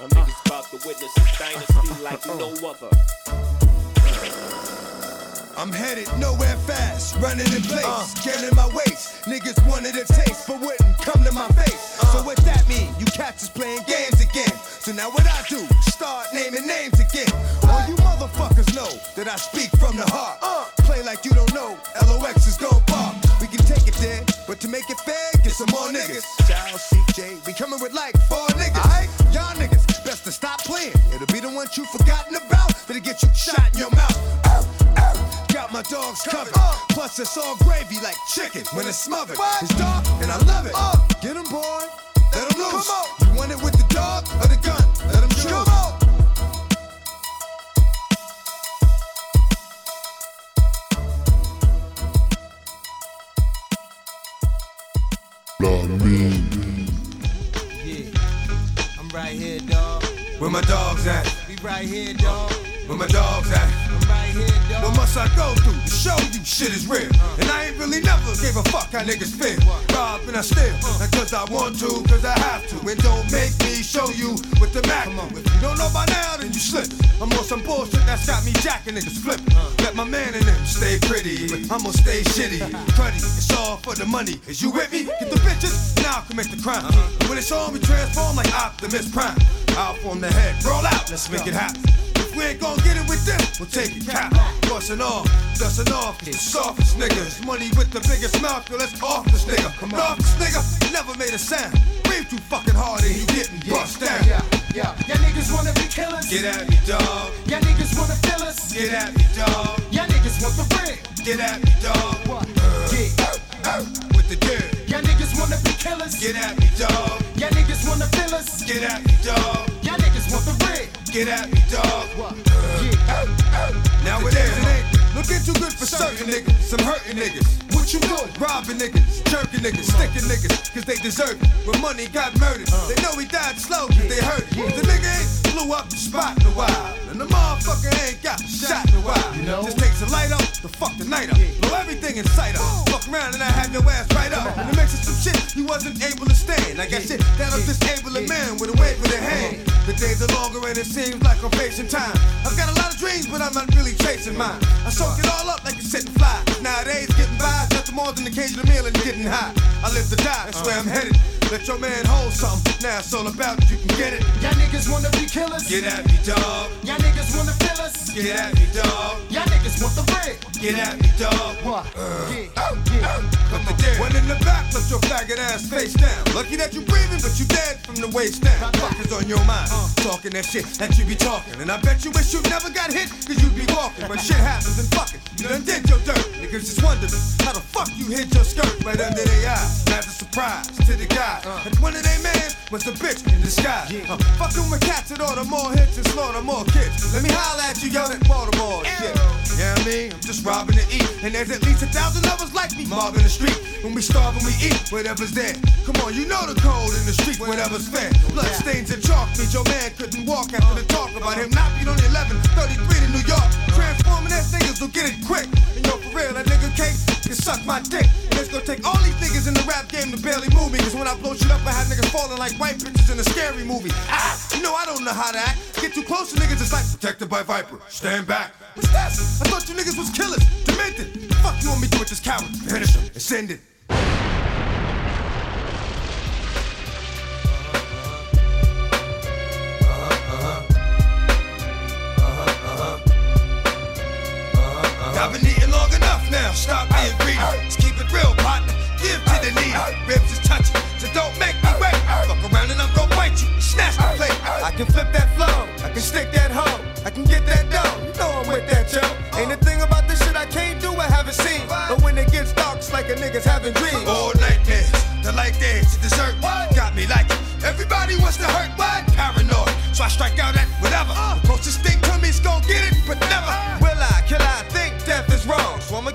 I'm niggas about to witness a dynasty like no other. I'm headed nowhere fast, running in place, uh. getting my waist. Niggas wanted a taste, but wouldn't come to my face. Uh. So what that mean? You cats us playing games again. So now what I do? Start naming names again. All you motherfuckers know that I speak from the heart. Uh. Play like you don't know. LOX is gon' bark. We can take it there, but to make it fair, get some more niggas. Child CJ, we coming with like four niggas. Alright, y'all niggas, best to stop playing. It'll be the ones you forgotten about that'll get you shot in your mouth. Ow, ow. Got my dogs covered. Plus it's all gravy like chicken when it's smothered. It's dark and I love it. Get 'em boy, let 'em loose. You want it with the dog or the gun? Let 'em choose. Come on. Yeah, I'm right here, dog. Where my dogs at? We right here, dog. Where my dogs at? What must I go through to show you shit is real? And I ain't really never gave a fuck how niggas feel. Rob and I steal, not cause I want to, cause I have to. And don't make me show you with the Mac. If you don't know by now, then you slip. I'm on some bullshit that's got me jacking niggas flipping. Let my man in them stay pretty, but I'ma stay shitty. Cruddy, it's all for the money. Is you with me? Get the bitches, now I'll commit the crime. And when it's on, we transform like Optimus Prime. Out from the head, roll out, let's make it happen. We ain't gon' get it with them, we'll take it cap. Bustin' off, dustin' off, the softest niggas. Money with the biggest mouth, yo, let's off this nigga. Come on. Off this nigga, never made a sound. Breathe too fucking hard and he didn't bust down. Yeah, yeah. Y'all niggas wanna be killers? Get at me, dog. Y'all niggas wanna fill us? Get at me, dog. Y'all niggas want the real? Get at me, dog. What? Uh, yeah. With the dirt. Y'all niggas wanna be killers? Get at me, dog. Y'all niggas wanna fill us? Get at me, dog. Y'all niggas want the real? Get at me, dog. Now it is, looking too good for certain niggas. Some hurting niggas. What you doing? Robbing niggas, jerking niggas, sticking niggas, cause they deserve it. When money got murdered, uh. they know he died slow cause they hurt it. The nigga ain't blew up the spot in a while. and the motherfucker ain't got shot in a while. You know? Just takes a light up to fuck the night up. Blow everything in sight up. Fuck around and I have your ass right up. And it makes it some shit you wasn't able to stand. I got shit that'll disable a man with a wave of the hand. The days are longer and it seems like I'm facing time. I've got a lot of dreams, but I'm not really chasing mine. I soak it all up like a sitting fly. Nowadays, getting by nothing more than occasional meal and getting high. I live to die, that's where I'm headed. Let your man hold something. Now it's all about you can get it. Y'all niggas wanna be killers? Get at me, dog. Y'all niggas wanna fill us? Get at me, dog. Y'all niggas want the bread? Get at me, dog. What? Uh. Yeah. Uh, uh, put the dick. One in the back, put your faggot ass face down. Lucky that you breathing, but you dead from the waist down. Fuck is on your mind. Uh. Talking that shit that you be talking. And I bet you wish you never got hit, cause you be walking. But shit happens and fuck it. You done did your dirt. Niggas just wondering how the fuck you hit your skirt right under their eye. That's a surprise to the guy. And one of they man was a bitch in disguise. Uh, fucking with cats that order more hits and slaughter more kids. Let me holler at you, young at Baltimore shit. Yeah, I mean, I'm just robbing to eat. And there's at least a thousand of us like me mobbing the street. When we starve and we eat, whatever's there. Come on, you know the code in the street, whatever's fair. Blood stains and chalk means your man couldn't walk after the talk about him not being on the 11, 33 to New York. Transforming ass niggas will get it quick. And yo, for real, that nigga K can suck my dick. And it's gonna take all these niggas in the rap game to barely move me. Cause when I blow shit up, I have niggas falling like white bitches in a scary movie. Ah, you know I don't know how to act. Get too close to niggas, it's like protected by Viper. Stand back. What's that? I thought you niggas was killers, demented. Fuck you want me do with this coward? Finish him and send it. I've been eating long enough now. Stop being greedy. Let's keep it real, partner. Give to the needy. Ribs is touching, so don't make me wait. Fuck around and I'm gonna bite you. Snatch the. I can flip that flow. I can stick that hoe. I can get that dough. You know I'm with that, yo. Ain't a thing about this shit I can't do. I haven't seen. But when it gets dark, it's like a nigga's having dreams. All nightmares. The light dance to dessert. Got me like it. Everybody wants to hurt. What? Paranoid. So I strike out at whatever. Uh. The closest thing to me's gonna get it, but never. Uh. Will I? Kill I think death is wrong. So I'ma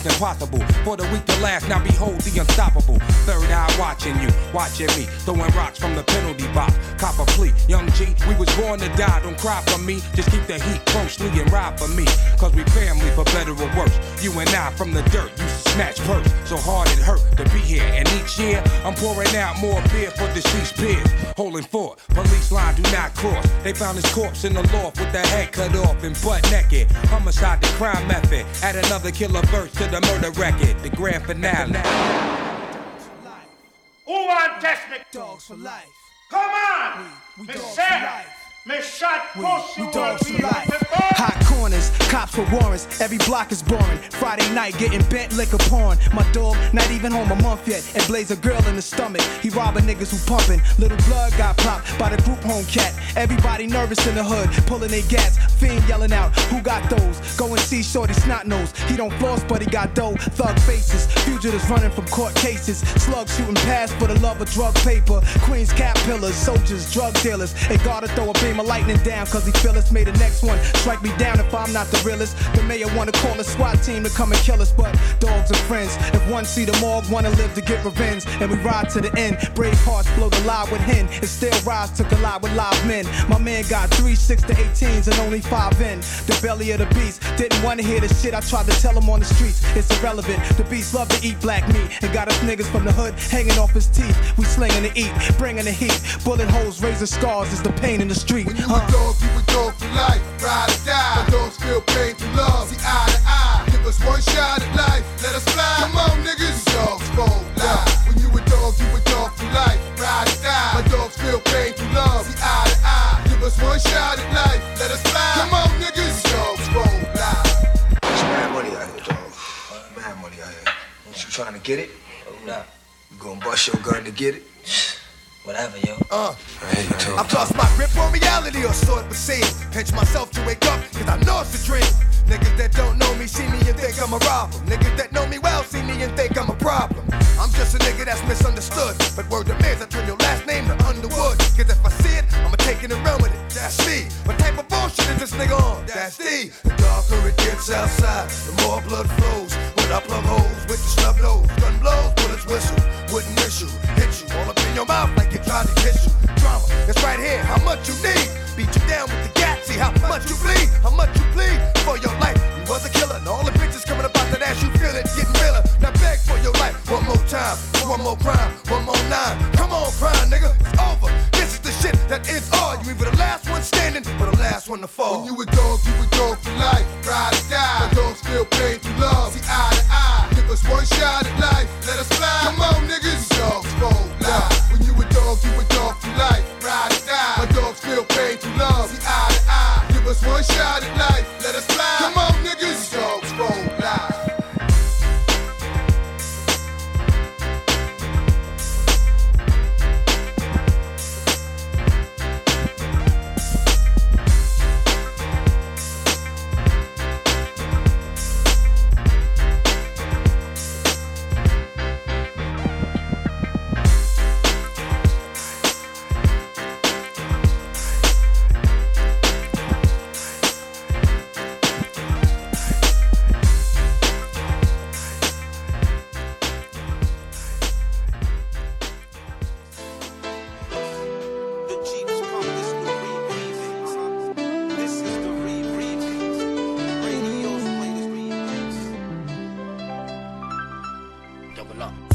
is impossible. For the weak to last, now behold the unstoppable. Third eye watching you, watching me. Throwing rocks from the penalty box. Cop a plea. Young G, we was born to die. Don't cry for me. Just keep the heat closely and ride for me. Cause we family for better or worse. You and I from the dirt you snatch purse. So hard it hurt to be here. And each year, I'm pouring out more beer for deceased peers. Holding fort, police line do not cross. They found his corpse in the loft with the head cut off and butt naked. Homicide, the crime method. Add another killer verse to the murder record. The grand finale. Who want test me? Dogs for life. Come on! We me dogs for life. We- we dogs for life. Hot corners, cops with warrants. Every block is boring. Friday night getting bent liquor porn. My dog not even home a month yet and blaze a girl in the stomach. He robbing niggas who pumping. Little blood got popped by the group home cat. Everybody nervous in the hood, pulling their gas. Fiend yelling out, who got those? Go and see Shorty snot nose. He don't floss, but he got dough. Thug faces, fugitives running from court cases. Slugs shooting past for the love of drug paper. Queens cap pillars, soldiers, drug dealers. They gotta throw a beam of lightning down, cause he feel us. The next one strike me down if I'm not the realest. The mayor wanna call a SWAT team to come and kill us, but dogs are friends. If one see the morgue, wanna live to get revenge. And we ride to the end. Brave hearts blow the lie with hen. And still rise to collide with live men. My man got three 6 to 18s and only five in. The belly of the beast. Didn't wanna hear the shit I tried to tell him on the streets. It's irrelevant. The beast love to eat black meat. And got us niggas from the hood hanging off his teeth. We slinging to eat, bringing the heat. Bullet holes, razor scars is the pain in the street. You a dog, you a dog for life. Ride or die. My dogs feel pain through love. See eye to eye. Give us one shot at life. Let us fly. Come on, niggas. Dogs fold life. When you a dog, you a dog for life. Ride or die. My dogs feel pain through love. See eye to eye. Give us one shot at life. Let us fly. Come on, niggas. Dogs fold life. There's mad money out here, dog. Mad money out here. You trying to get it? Oh, nah, You gonna bust your gun to get it? Whatever, yo. Uh. I hear you talking. I've lost my grip on reality or sort of seeing. Pinch myself to wake up, cause I know it's a dream. Niggas that don't know me see me and think I'm a robber. Niggas that know me well see me and think I'm a problem. I'm just a nigga that's misunderstood. But word demands I turn your last name to Underwood. Cause if I see it, I'ma take it and run with it. That's me. What type of bullshit is this nigga on? That's D. The darker it gets outside, the more blood flows. When I plug holes with the snub nose, gun blows, bullets whistle. Wouldn't miss you, hit you all up in your mouth like you tried to kiss you. Drama, it's right here. How much you need? Beat you down with the gat. See how much you bleed, how much you bleed for your life. You was a killer, and all the bitches coming about that ass. You feel it, getting realer. Now beg for your life one more time, one more crime, one more nine. Come on, crime, nigga, it's over. This is the shit that is all. You either the last one standing or the last one to fall. When you a dog, you a dog for life. Ride or die. My dogs feel pain through love. See eye to eye. Give us one shot at life. Let us fly. Come on, niggas. Dogs life. When you a dog, you a dog for life. Ride or die. My dogs feel pain through love. See eye to eye. Give us one shot at life. Let us fly. double up.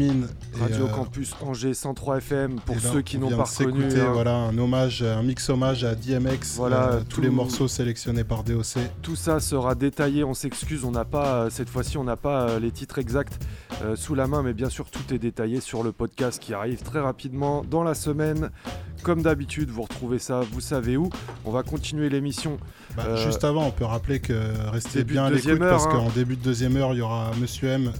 Et, Radio euh, Campus Angers 103 FM pour et là, ceux qui on n'ont pas reconnu. hein. Voilà, un hommage, un mix hommage à DMX. Voilà, euh, tous les morceaux sélectionnés par DOC. Tout ça sera détaillé, on s'excuse, on n'a pas, euh, cette fois-ci, on n'a pas les titres exacts sous la main, mais bien sûr, tout est détaillé sur le podcast qui arrive très rapidement dans la semaine. Comme d'habitude, vous retrouvez ça, vous savez où. On va continuer l'émission. Bah, Euh, Juste avant, on peut rappeler que restez bien à l'écoute parce hein. qu'en début de deuxième heure, il y aura Monsieur M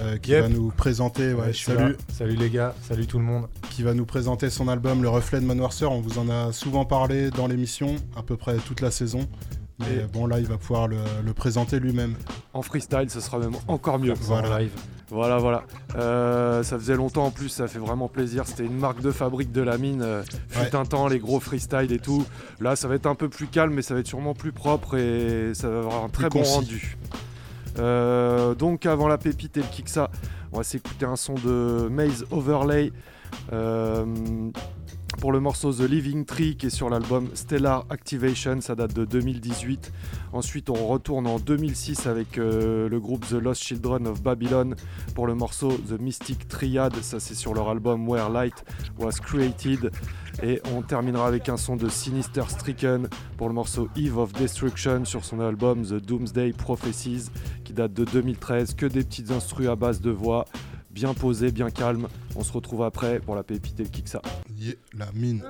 euh, qui Yep. va nous présenter. ouais, Ouais, salut. Salut les gars, salut tout le monde. Qui va nous présenter son album Le Reflet de ma noirceur. On vous en a souvent parlé dans l'émission, à peu près toute la saison. Mais Et- bon, là, il va pouvoir le, le présenter lui-même. En freestyle, ce sera même encore mieux. Voilà. Voilà, voilà. Euh, ça faisait longtemps en plus, ça fait vraiment plaisir. C'était une marque de fabrique de la mine. euh, fut Ouais. un temps, les gros freestyle et tout. Là, ça va être un peu plus calme, mais ça va être sûrement plus propre et ça va avoir un Plus très bon rendu. Euh, donc, avant la pépite et le kicksa, on va s'écouter un son de Maze Overlay. euh, pour le morceau The Living Tree qui est sur l'album Stellar Activation, ça date de 2018. Ensuite, on retourne en 2006 avec euh, le groupe The Lost Children of Babylon pour le morceau The Mystic Triad, ça c'est sur leur album Where Light Was Created. Et on terminera avec un son de Sinister Stricken pour le morceau Eve of Destruction sur son album The Doomsday Prophecies qui date de 2013. Que des petites instrus à base de voix, bien posées, bien calmes. On se retrouve après pour la pépite et le kicksa. Yeah, la mine.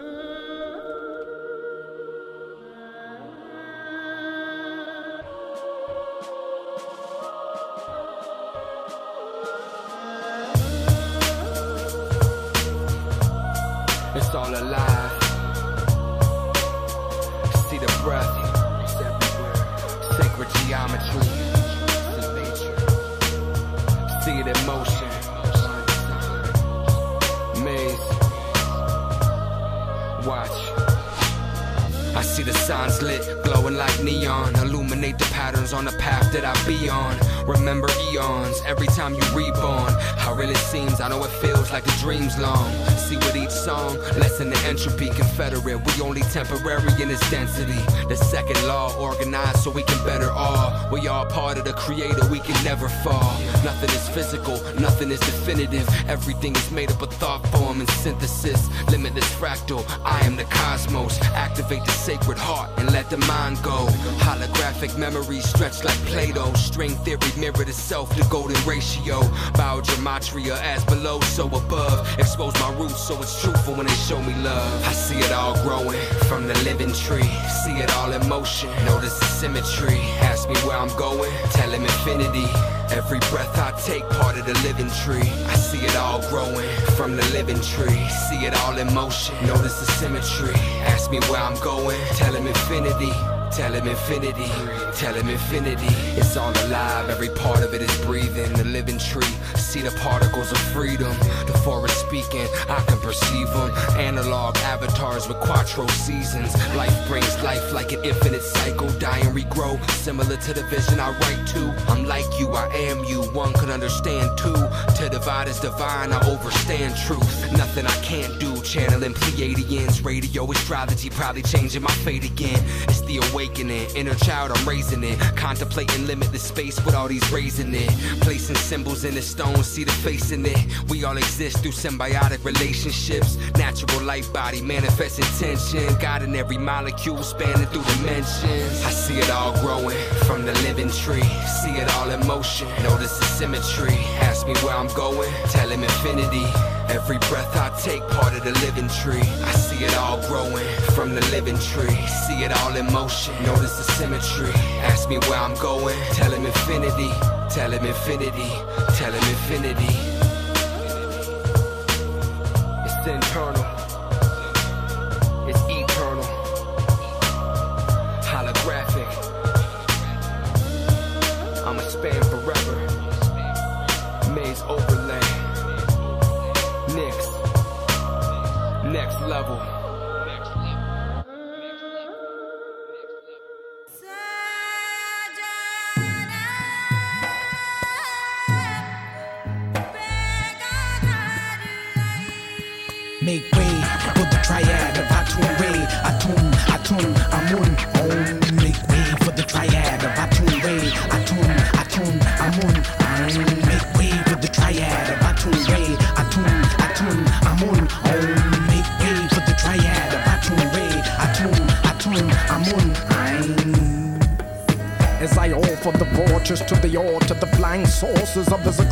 Signs lit, glowing like neon. Illuminate the patterns on the path that I be on. Remember eons, every time you reborn. How real it seems, I know it feels like a dream's long. See with each song, lessen the entropy, confederate. We only temporary in its density. The second law, organized so we can better all. We all part of the creator, we can never fall. Nothing is physical, nothing is definitive. Everything is made up of thought form and synthesis. Limitless fractal, I am the cosmos. Activate the sacred heart and let the mind go. Holographic memories stretch like Play Doh. String theory mirror itself, self, the golden ratio. Biogematria as below, so above. Expose my roots so it's truthful when they show me love. I see it all growing from the living tree. See it all in motion, notice the symmetry. Ask me where I'm going, tell him infinity. Every breath I take, part of the living tree. I see it all growing from the living tree. See it all in motion, notice the symmetry. Ask me where I'm going, tell him infinity. Tell him infinity, tell him infinity. It's all alive, every part of it is breathing. The living tree, see the particles of freedom. The forest speaking, I can perceive them. Analog avatars with quattro seasons. Life brings life like an infinite cycle. Die and regrow, similar to the vision I write to. I'm like you, I am you. One can understand two. To divide is divine, I overstand truth. Nothing I can't do. Channeling Pleiadians, radio astrology, probably changing my fate again. It's the awakening, inner child, I'm raising it. Contemplating limitless space with all these raising it. Placing symbols in the stone, see the face in it. We all exist through symbiotic relationships. Natural life body, manifest intention. God in every molecule, spanning through dimensions. I see it all growing from the living tree. See it all in motion, notice the symmetry. Ask me where I'm going, tell him infinity. Every breath I take, part of the living tree. I see it all growing from the living tree. See it all in motion, notice the symmetry. Ask me where I'm going, tell him infinity. Tell him infinity, tell him infinity. It's internal,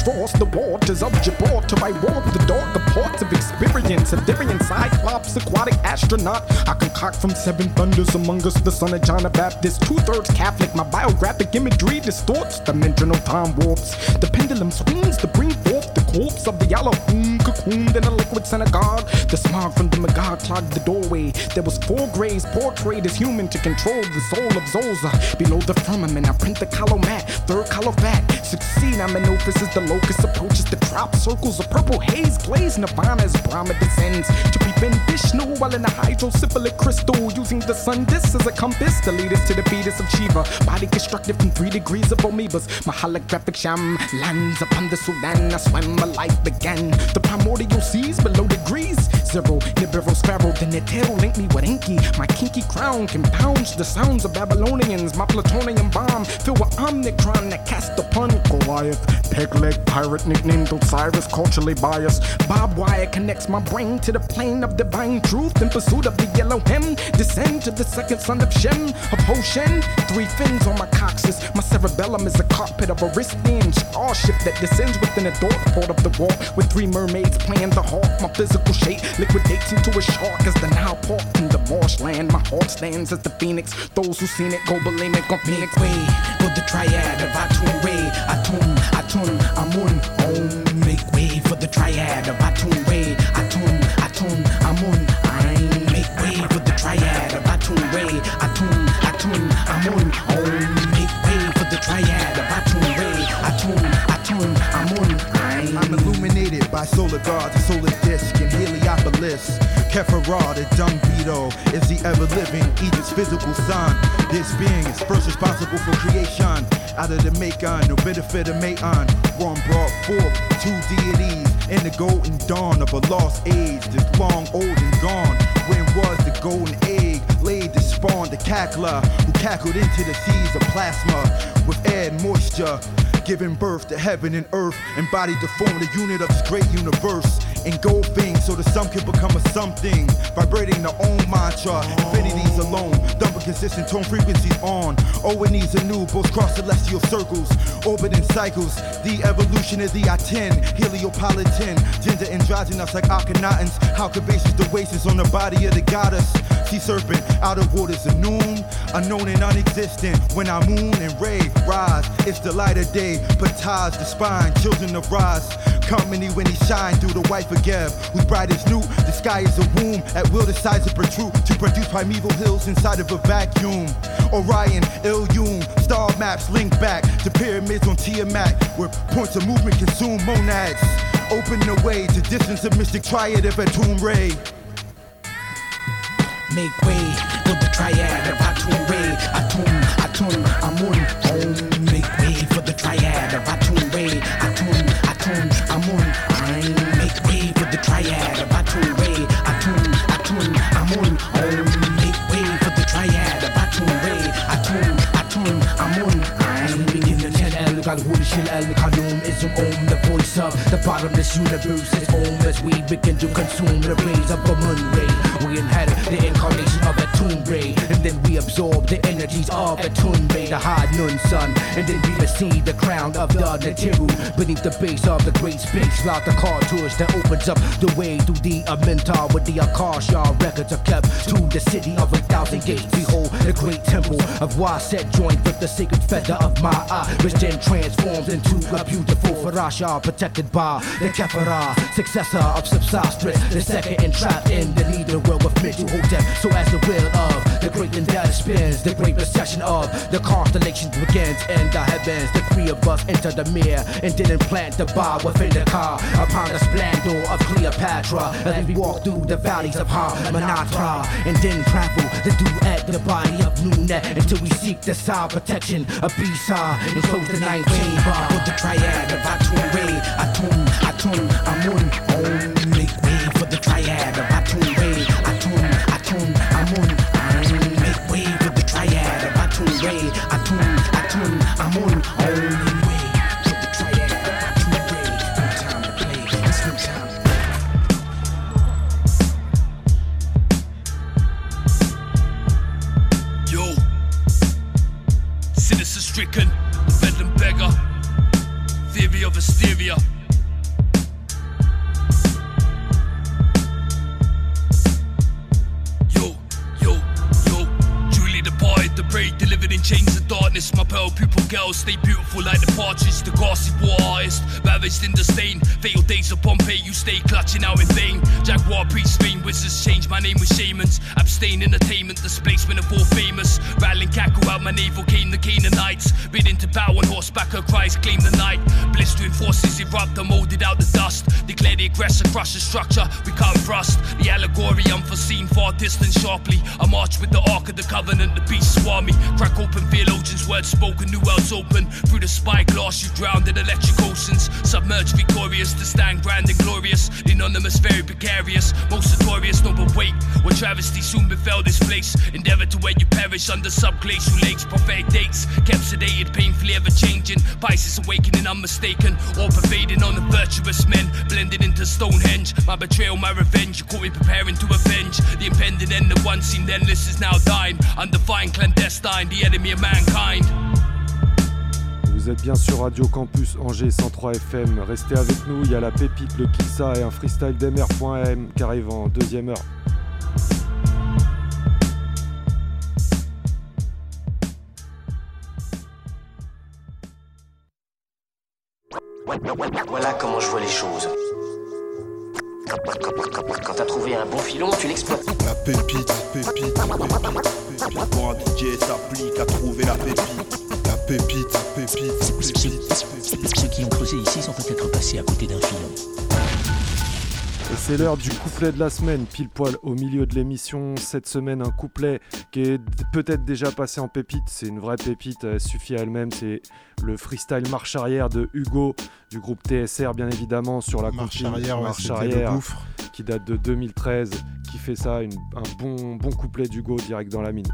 across the waters of Gibraltar. I walk the darker parts of experience. A Syrian cyclops, aquatic astronaut. I concoct from seven thunders among us, the son of John the Baptist. Two thirds Catholic, my biographic imagery distorts dimensional time warps. The pendulum swings to bring forth the corpse of the Elohim cocooned in a liquid synagogue. The smog from the Magog clogged the doorway. There was four grays portrayed as human to control the soul of Zoza. Below the firmament, I print the color mat, third color fat succeed. I'm an office as the locust approaches the crop. Circles of purple haze glaze Nirvana as Brahma descends to be prevent Vishnu while in a hydrocephalic crystal. Using the sun disk as a compass to lead us to the fetus of Shiva. Body constructed from three degrees of amoebas. My holographic sham lands upon the Sudan. I swam, my life began. The primordial seas below degrees. Zero, Nibiru sparrow, the Netero link me with Enki. My kinky crown compounds the sounds of Babylonians. My plutonium bomb filled with Omnicron that cast upon Goliath. Peg leg pirate nicknamed Osiris, culturally biased. Bob wire connects my brain to the plane of divine truth. In pursuit of the yellow hem, descend to the second son of Shem, of Hoshen. Three fins on my coccyx. My cerebellum is a carpet of a Aristian starship that descends within a dark port of the wall. With three mermaids playing the harp. My physical shape liquidates into a shark as the Nile pork in the marshland. My heart stands as the phoenix. Those who seen it go bulimic on Phoenix way. The triad of Atun Ray, Atun, Atun, Amun. Oh, make way for the triad of Atun Ray, Atun, Atun, Amun. I make way for the triad of Atun Ray, Atun, Atun, Amun. Oh, make way for the triad of Atun Ray, Atun, Atun, Amun. I I'm illuminated by solar guards, a solar disk, and Heliopolis. Kephara, the dung beetle, is the ever living Egypt's physical son. This being is first responsible for creation. Out of the Macon, no benefit of Maon. One brought forth two deities in the golden dawn of a lost age that's long old and gone. When was the golden egg laid to spawn the cackler who cackled into the seas of plasma with air and moisture? Giving birth to heaven and earth, embodied to form the unit of this great universe. Engulfing so the sum can become a something. Vibrating the own mantra, infinities alone. Dumper consistent tone frequencies on. It needs a new, both cross celestial circles, orbiting cycles. The evolution of the I 10, heliopolitan, gender androgynous like Akhenaten's. How curvaceous the waist is on the body of the goddess. Sea serpent, outer waters of noon, unknown and unexistent. When I moon and ray rise, it's the light of day. Patage the spine, children of rise. Company when he shine through the white forgive. Whose bright is new, the sky is a womb. At will the size to protrude to produce primeval hills inside of a vacuum. Orion, Ilium, star maps link back to pyramids on Tiamat, where points of movement consume monads. Open the way to distance of mystic triad of a tomb ray. Make way for the triad of Atum Ray, Atum, Atum, Amun, Om. The bottomless universe is Om as we begin to consume the rays of the moon. The incarnation of a tomb ray, and then we absorb the energies of a tomb ray, the high noon sun, and then we receive the crown of the Natiru beneath the base of the great space, like the cartouche that opens up the way through the Amintar with the Akasha records are kept to the city of a thousand gates. Behold the great temple of Waset joined with the sacred feather of Ma'a, which then transforms into a beautiful Farasha protected by the Kefara, successor of Subsastris, the second entrapped in the leader world of Mitu Hotep. So as the will of the great Indata spins, the great procession of the constellations begins in the heavens. The three of us enter the mirror and then implant the bar within the car upon the splendor of Cleopatra as we walk through the valleys of Harmonatra and then travel the duet, the body of Nunet until we seek the side protection of Bisa and close the 19 bar with the triad of Atum Ray, Atum, Atum, Amun. Make way for the triad of in the stain. Fatal days of Pompeii, you stay clutching out in vain. Jaguar priest, Spain wizards change my name with shamans. Abstain entertainment, displacement of all famous. Rattling cackle out my navel came the Canaanites. Bidding to bow on horseback, her cries claim the night. Blistering forces erupt, and molded out the dust. Declare the aggressor, crush the structure, we can't thrust. The allegory unforeseen, far distant sharply. I march with the ark of the covenant, the beast swarm me. Crack open theologians, words spoken, new worlds open. Through the spyglass, you drowned in electric oceans. Submerged victorious to stand grand and glorious. The anonymous, very precarious. Most notorious, no but wait. What travesty soon befell this place. Endeavor to where you perish under subglacial lakes. Prophetic dates, kept sedated, painfully ever changing. Pisces awakening, unmistaken. All pervading on the virtuous men. Blended into Stonehenge. My betrayal, my revenge. You caught me preparing to avenge. The impending end of one seemed endless is now dying. Undefined, clandestine, the enemy of mankind. Vous êtes bien sur Radio Campus Angers 103 FM. Restez avec nous, il y a la pépite, le Kissa et un freestyle d'MR.M qui arrive en deuxième heure. Voilà comment je vois les choses. Quand, t'as trouvé un bon filon, tu l'exploites. La pépite, pépite, pépite, pépite. Pour un DJ s'applique à trouver la pépite. La pépite, pépite, pépite, pépite. Ceux qui ont creusé ici sont peut-être passés à côté d'un filon. Et c'est l'heure du couplet de la semaine, pile poil au milieu de l'émission. Cette semaine, un couplet qui est peut-être déjà passé en pépite. C'est une vraie pépite, elle suffit à elle-même. C'est le freestyle marche arrière de Hugo du groupe TSR, bien évidemment, sur la Marche arrière, Marche arrière, qui date de 2013, qui fait ça, une- un bon, bon couplet d'Hugo direct dans la mine.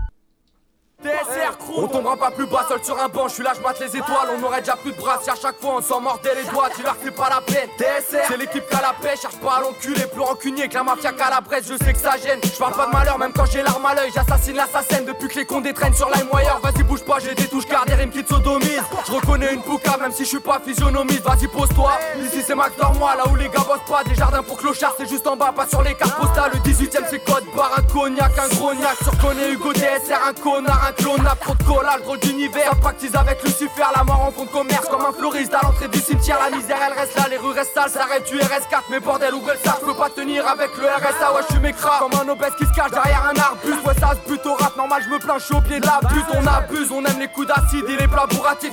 TSR crew On tombera pas plus bas seul sur un banc, je suis là, je batte les étoiles, on aurait déjà plus de bras si à chaque fois on s'en mordait les doigts, dis-leur que c'est pas la peine. TSR, c'est l'équipe qui a la paix, cherche pas à l'enculer, plus rancunier que la mafia qu'à la bresse, je sais que ça gêne. Je parle pas de malheur, même quand j'ai l'arme à l'œil, j'assassine l'assassin depuis que les condés traînent sur LimeWire. Vas-y bouge pas, j'ai des touches car des rimes qui te sodomisent. Je reconnais une pouca même si je suis pas physionomiste, vas-y pose-toi. Ici c'est Max moi là où les gars bossent pas, des jardins pour clochards, c'est juste en bas, pas sur les cartes postales. Le 18ème c'est code barre, un cognac, un grognac. Surconnais Hugo TSR, un connard, un clone, la trop de collage, drôle d'univers. Ça pactise avec Lucifer, la mort en fond de commerce comme un fleuriste à l'entrée du cimetière. La misère elle reste là, les rues restent sales, ça arrête du RS4. Mais bordel, le sac, je peux pas tenir avec le RSA. Ouais, je suis mécra comme un obèse qui se cache derrière un arbuste. Ouais, ça se bute au rap, normal, je me plains, je suis au pied de la butte. On abuse, on aime les coups d'acide et les plats.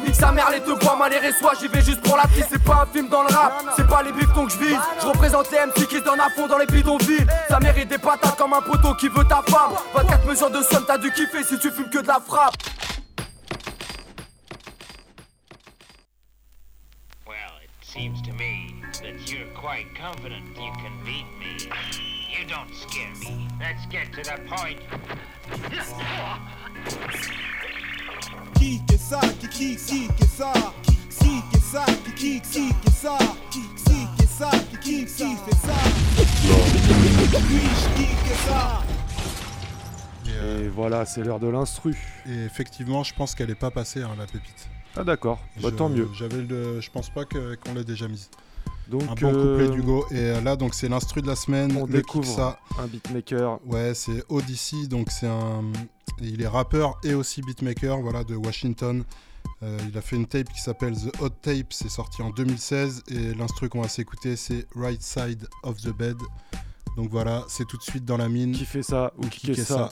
Nique sa mère, les deux bois mal soit j'y vais juste pour la piste. C'est pas un film dans le rap, c'est pas les bifetons que je vise. Je représente les MC qui se donnent à fond dans les bidonvilles. Ça mérite des patates comme un poteau qui veut ta femme. 24 mesures de somme, t'as dû kiffer si tu fumes que de la frappe. Well, it seems to me that you're quite confident you can beat me. You don't scare me. Let's get to the point. Geek is up, geek, geek is up. Geek is up, geek, geek is up. Geek is up, geek, geek is up. Geek is up. Ça. Ça. Et voilà, c'est l'heure de l'instru. Et effectivement, je pense qu'elle est pas passée, hein, la pépite. Ah d'accord, bah, tant mieux. J'avais le, je pense pas qu'on l'ait déjà mise. Donc, un bon euh, couplet d'Hugo. Et euh, là, donc c'est l'instru de la semaine. On le découvre Kiksa. un beatmaker. Ouais, c'est Odyssey. Donc c'est un, il est rappeur et aussi beatmaker. Voilà, de Washington. Euh, il a fait une tape qui s'appelle The Hot Tape. C'est sorti en 2016 et l'instru qu'on va s'écouter, c'est Right Side of the Bed. Donc voilà, c'est tout de suite dans la mine. Qui fait ça ou qui fait ça.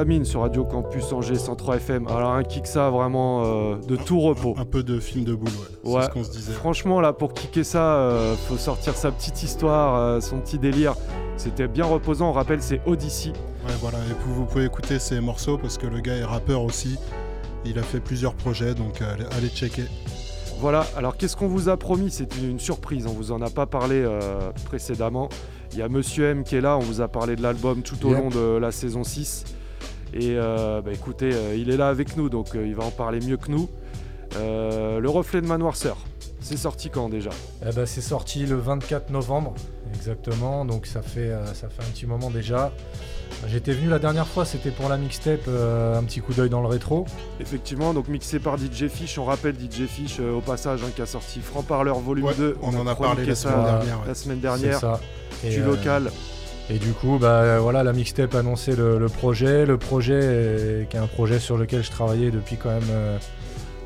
la mine sur Radio Campus Angers 103 FM. Alors un kick ça vraiment euh, de tout repos. Un peu de film de boule, ouais. Ouais. C'est ce qu'on se disait. Franchement là pour kicker ça, euh, faut sortir sa petite histoire, euh, son petit délire. C'était bien reposant. On rappelle c'est Odyssey. Ouais, voilà. Et vous pouvez écouter ses morceaux parce que le gars est rappeur aussi. Il a fait plusieurs projets, donc allez, allez checker. Voilà, alors qu'est-ce qu'on vous a promis? C'est une surprise, on vous en a pas parlé euh, précédemment. Il y a Monsieur M qui est là, on vous a parlé de l'album tout au Yep. long de la saison 6. Et euh, bah, écoutez, euh, il est là avec nous, donc euh, il va en parler mieux que nous. Euh, le reflet de ma noirceur, c'est sorti quand déjà? Eh ben, c'est sorti le 24 novembre, exactement. Donc ça fait, euh, ça fait un petit moment déjà. J'étais venu la dernière fois, c'était pour la mixtape, euh, un petit coup d'œil dans le rétro. Effectivement, donc mixé par DJ Fish, on rappelle DJ Fish euh, au passage hein, qui a sorti Franc Parleur volume Ouais, 2. on en a parlé la ça semaine dernière, ouais. La semaine C'est dernière. ça. Et, Du euh, local. Et du coup, bah voilà, la mixtape annonçait le, le projet. Le projet, qui est un projet sur lequel je travaillais depuis quand même euh,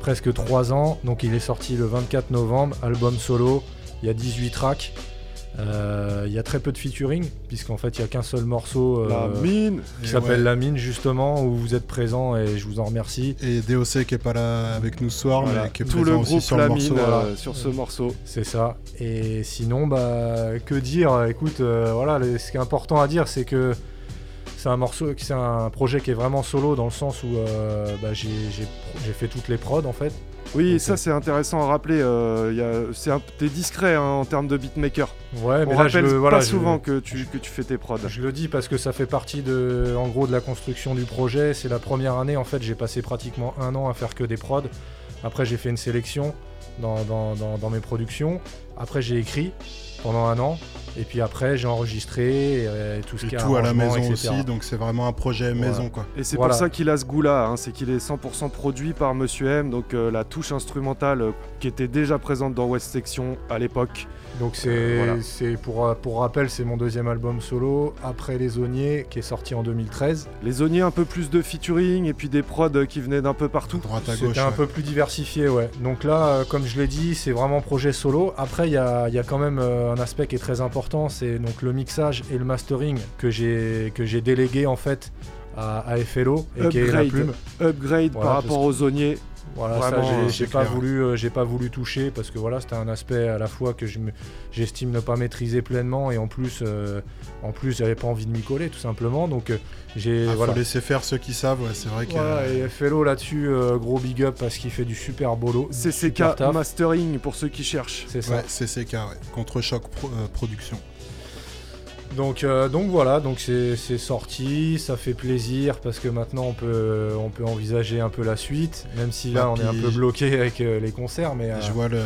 presque 3 ans. Donc il est sorti le 24 novembre, album solo. Il y a 18 tracks. Euh, Il y a très peu de featuring, puisqu'en fait il n'y a qu'un seul morceau euh, La mine. qui s'appelle ouais. La Mine, justement, où vous êtes présent et je vous en remercie. Et DOC qui est pas là avec nous ce soir, Voilà. mais qui est Tout présent le aussi groupe sur La le Mine morceau. sur ce morceau. C'est ça. Et sinon, bah, que dire? Écoute, euh, voilà, ce qui est important à dire, c'est que c'est un morceau, c'est un projet qui est vraiment solo dans le sens où euh, bah, j'ai fait toutes les prods en fait. Oui, ça c'est intéressant à rappeler. euh, T'es discret hein, en termes de beatmaker. Ouais, On mais je rappelle le- voilà, pas je- souvent que, tu, que tu fais tes prods. Je le dis parce que ça fait partie de, en gros, de la construction du projet. C'est la première année, en fait, j'ai passé pratiquement un an à faire que des prods. Après, j'ai fait une sélection dans, dans- dans- dans mes productions. Après, j'ai écrit pendant un an. Et puis après, j'ai enregistré et, euh, tout ce qui est tout à la maison etc. aussi, donc c'est vraiment un projet Voilà. maison quoi. Et c'est Voilà. pour ça qu'il a ce goût-là, hein, c'est qu'il est 100% produit par Monsieur M, donc euh, la touche instrumentale euh, qui était déjà présente dans West Section à l'époque. Donc c'est, Euh, voilà. c'est pour, pour rappel, c'est mon deuxième album solo après Les Zoniers qui est sorti en 2013. Les zoniers un peu plus de featuring et puis des prods qui venaient d'un peu partout. Droite à C'était gauche. un ouais. peu plus diversifié, ouais. Donc là, euh, comme je l'ai dit, c'est vraiment projet solo. Après, il y a, il y a quand même euh, un aspect qui est très important, c'est donc le mixage et le mastering que j'ai que j'ai délégué en fait à, à FLO et qui est la Upgrade, plume. upgrade Voilà, par rapport que- aux zoniers. Voilà, Vraiment, ça, euh, j'ai- c'est pas clair. voulu, euh, j'ai pas voulu toucher parce que voilà, c'était un aspect à la fois que je me- j'estime ne pas maîtriser pleinement et en plus, euh, en plus, j'avais pas envie de m'y coller tout simplement. Donc euh, j'ai Ah, voilà. Faut laisser faire ceux qui savent, ouais, c'est vrai que. Voilà, et FLO là-dessus, euh, gros big up parce qu'il fait du super bolo. CCK super. Mastering pour ceux qui cherchent. C'est ça. Ouais, CCK, ouais. Contre-choc Pro- euh, production. Donc, euh, donc voilà, donc c'est sorti, ça fait plaisir parce que maintenant on peut, on peut envisager un peu la suite, même si là Ah, on est un peu bloqué avec euh, les concerts, mais euh, Je vois le.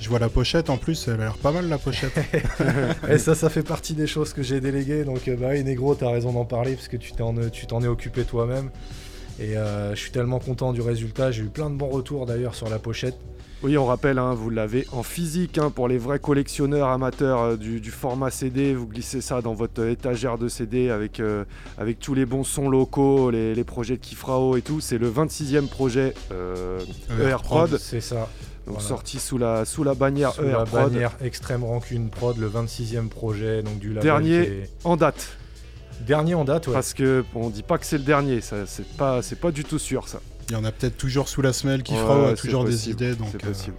Je vois la pochette en plus, elle a l'air pas mal la pochette. et ça, ça fait partie des choses que j'ai déléguées. Donc, bah oui, Negro, t'as raison d'en parler parce que tu t'en tu t'en es occupé toi-même. Et je suis tellement content du résultat. J'ai eu plein de bons retours d'ailleurs sur la pochette. Oui, on rappelle, hein, vous l'avez en physique hein, pour les vrais collectionneurs amateurs euh, du, du format CD. Vous glissez ça dans votre étagère de CD avec, euh, avec tous les bons sons locaux, les, les projets de Kifrao et tout. C'est le 26e projet euh, ER Prod, C'est ça. donc Voilà. sorti sous la, sous la bannière Sous ER la Prod. bannière Extrême Rancune Prod, le 26e projet donc du label. Dernier est- en date. Dernier en date, ouais. Parce que on dit pas que c'est le dernier, ça, c'est pas, c'est pas du tout sûr ça. Il y en a peut-être toujours sous la semelle qui Ouais, fera ouais, a toujours des idées. Donc, c'est euh, possible.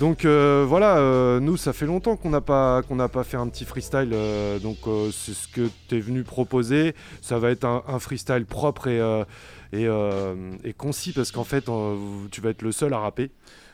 Donc euh, voilà, euh, nous ça fait longtemps qu'on n'a pas qu'on n'a pas fait un petit freestyle, euh, donc euh, c'est ce que tu es venu proposer. Ça va être un, un freestyle propre et euh, et, euh, et concis parce qu'en fait euh, tu vas être le seul à rapper.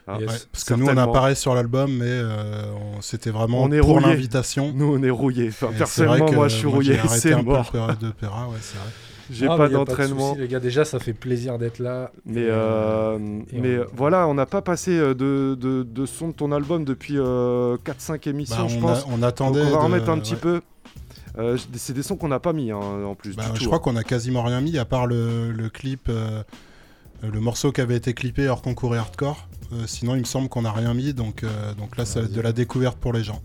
hein. ouais, parce que nous on apparaît sur l'album, mais euh, c'était vraiment On est pour rouillé. l'invitation. Nous on est rouillés. Enfin, personnellement vrai que moi je suis rouillé, c'est un peu mort. de Pera, ouais, c'est vrai. J'ai Ah, pas d'entraînement. les gars, déjà ça fait plaisir d'être là. Mais, euh, mais on- euh, voilà, on n'a pas passé euh, de, de, de son de ton album depuis 4-5 émissions, Bah, je on pense. a- on attendait Donc on va de- remettre un petit ouais. peu. Euh, c'est des sons qu'on n'a pas mis hein, en plus. Bah, du je tout, crois hein. qu'on a quasiment rien mis à part le, le clip, euh, euh, le morceau qui avait été clippé hors concours et hardcore. Euh, sinon, il me semble qu'on n'a rien mis, donc, euh, donc là, ça va être de la découverte pour les gens.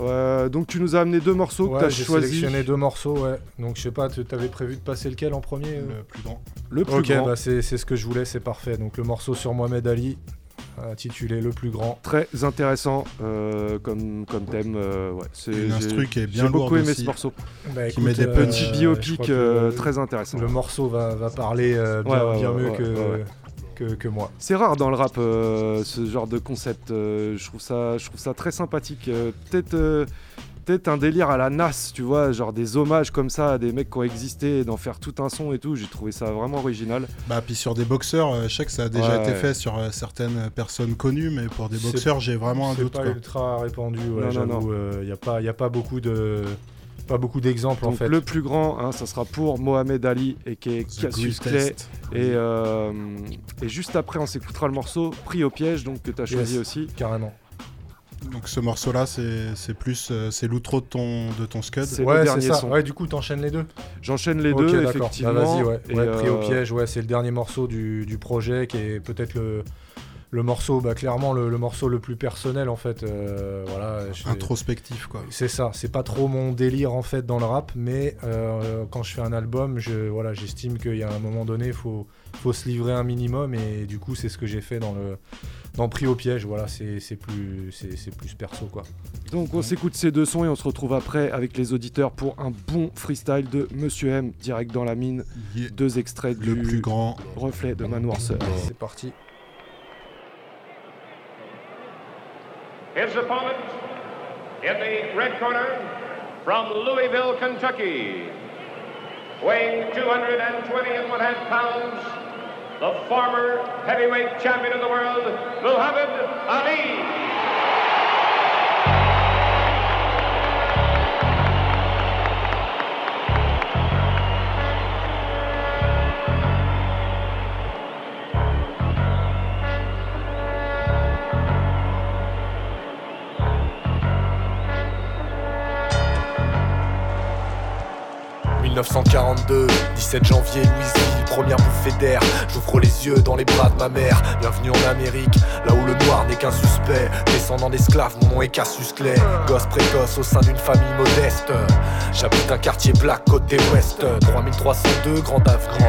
Euh, donc tu nous as amené deux morceaux Ouais, que tu as j'ai choisis. sélectionné deux morceaux, ouais. Donc je sais pas, tu avais prévu de passer lequel en premier euh Le plus grand. Le plus Ok, grand. bah c'est c'est ce que je voulais, c'est parfait. Donc le morceau sur Mohamed Ali, intitulé Le plus grand. Très intéressant euh, comme, comme thème. euh, ouais, c'est- Une j'ai- instru qui est bien J'ai beaucoup aimé aussi. ce morceau. Bah, Qui met des euh, Petit je biopic crois que euh, le- très intéressant. Le morceau va, va parler euh, bien, Ouais, ouais, bien ouais, mieux ouais, que, ouais, ouais. Que, que moi. C'est rare dans le rap euh, ce genre de concept. euh, je trouve ça, je trouve ça très sympathique. Euh, peut-être, euh, peut-être un délire à la Nas, tu vois, genre des hommages comme ça à des mecs qui ont existé, d'en faire tout un son et tout. J'ai trouvé ça vraiment original. Bah, puis sur des boxeurs, euh, je sais que ça a déjà Ouais, été ouais. fait sur euh, certaines personnes connues, mais pour des C'est- boxeurs, j'ai vraiment un C'est doute. pas quoi. ultra répandu, ouais, Non, non, j'avoue. Il n'y a, pas- y a pas beaucoup de. Pas beaucoup d'exemples en fait. le plus grand, hein, ça sera pour Mohamed Ali et qui est Cassius Clay. Et, euh, et juste après, on s'écoutera le morceau Pris au piège, donc que tu as choisi Yes, aussi. Carrément. Donc ce morceau-là, c'est c'est plus euh, c'est l'outro de ton de ton scud. C'est le Ouais, c'est dernier ça. son. Ouais, du coup, t'enchaînes les deux. J'enchaîne les Ok, deux, d'accord. effectivement. Bah, vas-y, Ouais, Pris au euh, piège, ouais, c'est le dernier morceau du, du projet qui est peut-être le, le morceau, bah, clairement le, le morceau le plus personnel en fait. euh, voilà, Introspectif, quoi. C'est ça, c'est pas trop mon délire en fait dans le rap, mais euh, quand je fais un album, je, voilà, j'estime qu'il y a un moment donné, il faut, faut se livrer un minimum, et du coup, c'est ce que j'ai fait dans le dans Pris au piège. Voilà, c'est c'est plus, c'est c'est plus perso quoi. Donc on s'écoute ces deux sons et on se retrouve après avec les auditeurs pour un bon freestyle de Monsieur M, direct dans la mine. Yeah. Deux extraits Le du plus grand. reflet de Manoir Sœur. C'est parti. His opponent in the red corner from Louisville, Kentucky, weighing 220 and one half pounds, the former heavyweight champion of the world, Muhammad Ali. « 1942, 17 janvier, Louisville, première bouffée d'air. J'ouvre les yeux dans les bras de ma mère. Bienvenue en Amérique, là où le noir n'est qu'un suspect. Descendant d'esclaves, mon nom est Cassius Clay. Gosse précoce au sein d'une famille modeste. J'habite un quartier black côté ouest. 3302, Grand Avenue.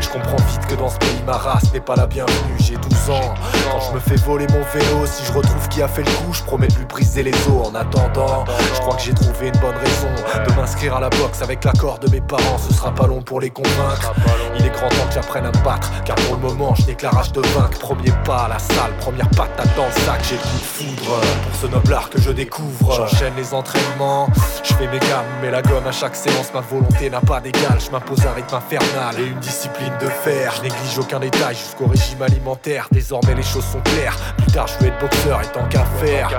Je comprends vite que dans ce pays, ma race n'est pas la bienvenue. J'ai 12 ans. Quand je me fais voler mon vélo, si je retrouve qui a fait le coup, je promets de lui briser les os. En attendant, je crois que j'ai trouvé une bonne raison de m'inscrire à la boxe avec l'accord de mes Ce sera pas long pour les convaincre. Il est grand temps que j'apprenne à me battre, car pour le moment, je la rage de vaincre. Premier pas à la salle, première patate dans le sac, j'ai le coup de foudre. Pour ce noble art que je découvre, j'enchaîne les entraînements. Je fais mes gammes, mais la gomme à chaque séance, ma volonté n'a pas d'égal. Je m'impose un rythme infernal et une discipline de fer. Je néglige aucun détail jusqu'au régime alimentaire. Désormais, les choses sont claires. Plus tard, je veux être boxeur et tant qu'à faire.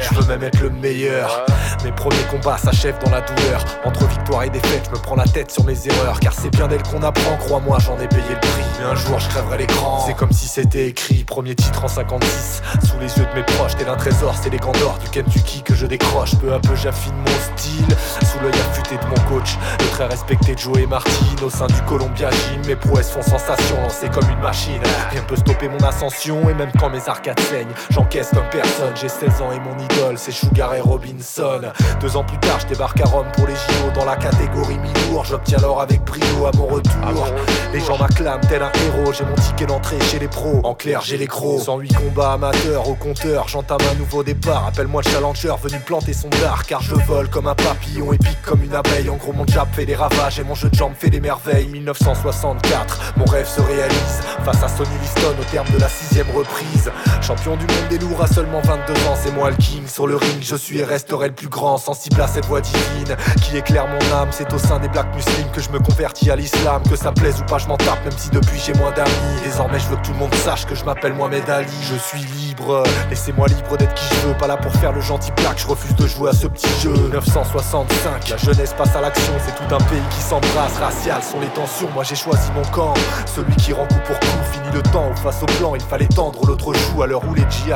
Je veux même être le meilleur. Mes premiers combats s'achèvent dans la douleur. Entre victoire et défaite, je me prends la tête sur mes erreurs. Car c'est bien d'elle qu'on apprend, crois-moi, j'en ai payé le prix. Un jour, je crèverai l'écran. C'est comme si c'était écrit. Premier titre en 56. Sous les yeux de mes proches, tel un trésor, c'est les gants d'or du Kentucky que je décroche. Peu à peu, j'affine mon style. Sous l'œil affûté de mon coach, le très respecté Joey Martin. Au sein du Columbia Gym, mes prouesses font sensation, lancé comme une machine. Rien peut stopper mon ascension, et même quand mes arcades saignent, j'encaisse comme personne. J'ai 16 ans et mon idole, c'est Sugar et Robinson. Deux ans plus tard, je débarque à Rome pour les JO dans la catégorie mi-lourd. J'obtiens l'or avec brio à mon retour. Les gens m'acclament tel un héros, j'ai mon ticket d'entrée chez les pros. En clair, j'ai les crocs. 108 combats amateurs au compteur, j'entame un nouveau départ. Appelle-moi le challenger venu planter son dard, car je vole comme un papillon épique comme une abeille. En gros, mon jab fait des ravages et mon jeu de jambes fait des merveilles. 1964, mon rêve se réalise face à Sonny Liston au terme de la sixième reprise. Champion du monde des lourds à seulement 22 ans, c'est moi le king. Sur le ring, je suis et resterai le plus grand, sensible à cette voix divine qui éclaire mon âme. C'est au sein des blacks que je me convertis à l'islam. Que ça plaise ou pas, je m'en tape, même si depuis j'ai moins d'amis. Désormais, je veux que tout le monde sache que je m'appelle Mohamed Ali. Je suis libre, laissez-moi libre d'être qui je veux. Pas là pour faire le gentil black, je refuse de jouer à ce petit jeu. 1965, la jeunesse passe à l'action, c'est tout un pays qui s'embrasse. Racial sont les tensions, moi j'ai choisi mon camp. Celui qui rend coup pour coup, finit le temps où face au plan, il fallait tendre l'autre joue à l'heure où les GI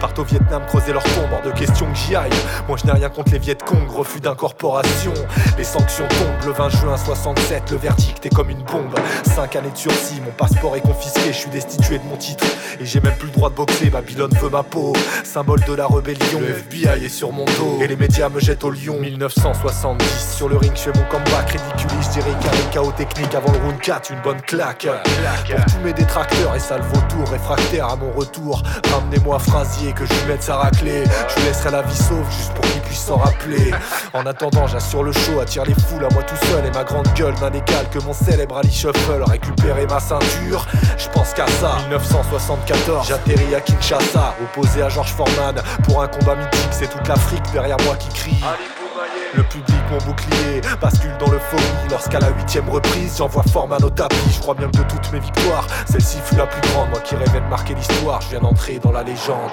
partent au Vietnam creuser leur tombe. Hors de question que j'y aille. Moi je n'ai rien contre les Viet Cong, refus d'incorporation. Les sanctions tombent le 20 juin 67, le verdict est comme une bombe. 5 années de sursis, mon passeport est confisqué, je suis destitué de mon titre. Et j'ai même plus le droit de boxer, Babylone veut ma peau. Symbole de la rébellion, le FBI est sur mon dos. Et les médias me jettent au lion. 1970, sur le ring, je fais mon comeback, ridiculise, je dirais carré chaos technique avant le round 4, une bonne claque. Pour tous mes détracteurs, et sale vautour, réfractaire à mon retour. Ramenez-moi Frasier, que je lui mette sa raclée. Je laisserai la vie sauve juste pour qu'il puisse s'en rappeler. En attendant, j'assure le show, attire les foules à moi tout seul et ma grande gueule d'un égal que mon célèbre Ali Shuffle. Récupérer ma ceinture, je pense qu'à ça. 1974, j'atterris à Kinshasa, opposé à George Foreman. Pour un combat mythique, c'est toute l'Afrique derrière moi qui crie. Le public, mon bouclier, bascule dans l'euphorie. Lorsqu'à la huitième reprise, j'envoie Foreman au tapis. Je crois bien que de toutes mes victoires, celle-ci fut la plus grande. Moi qui rêvais de marquer l'histoire, je viens d'entrer dans la légende.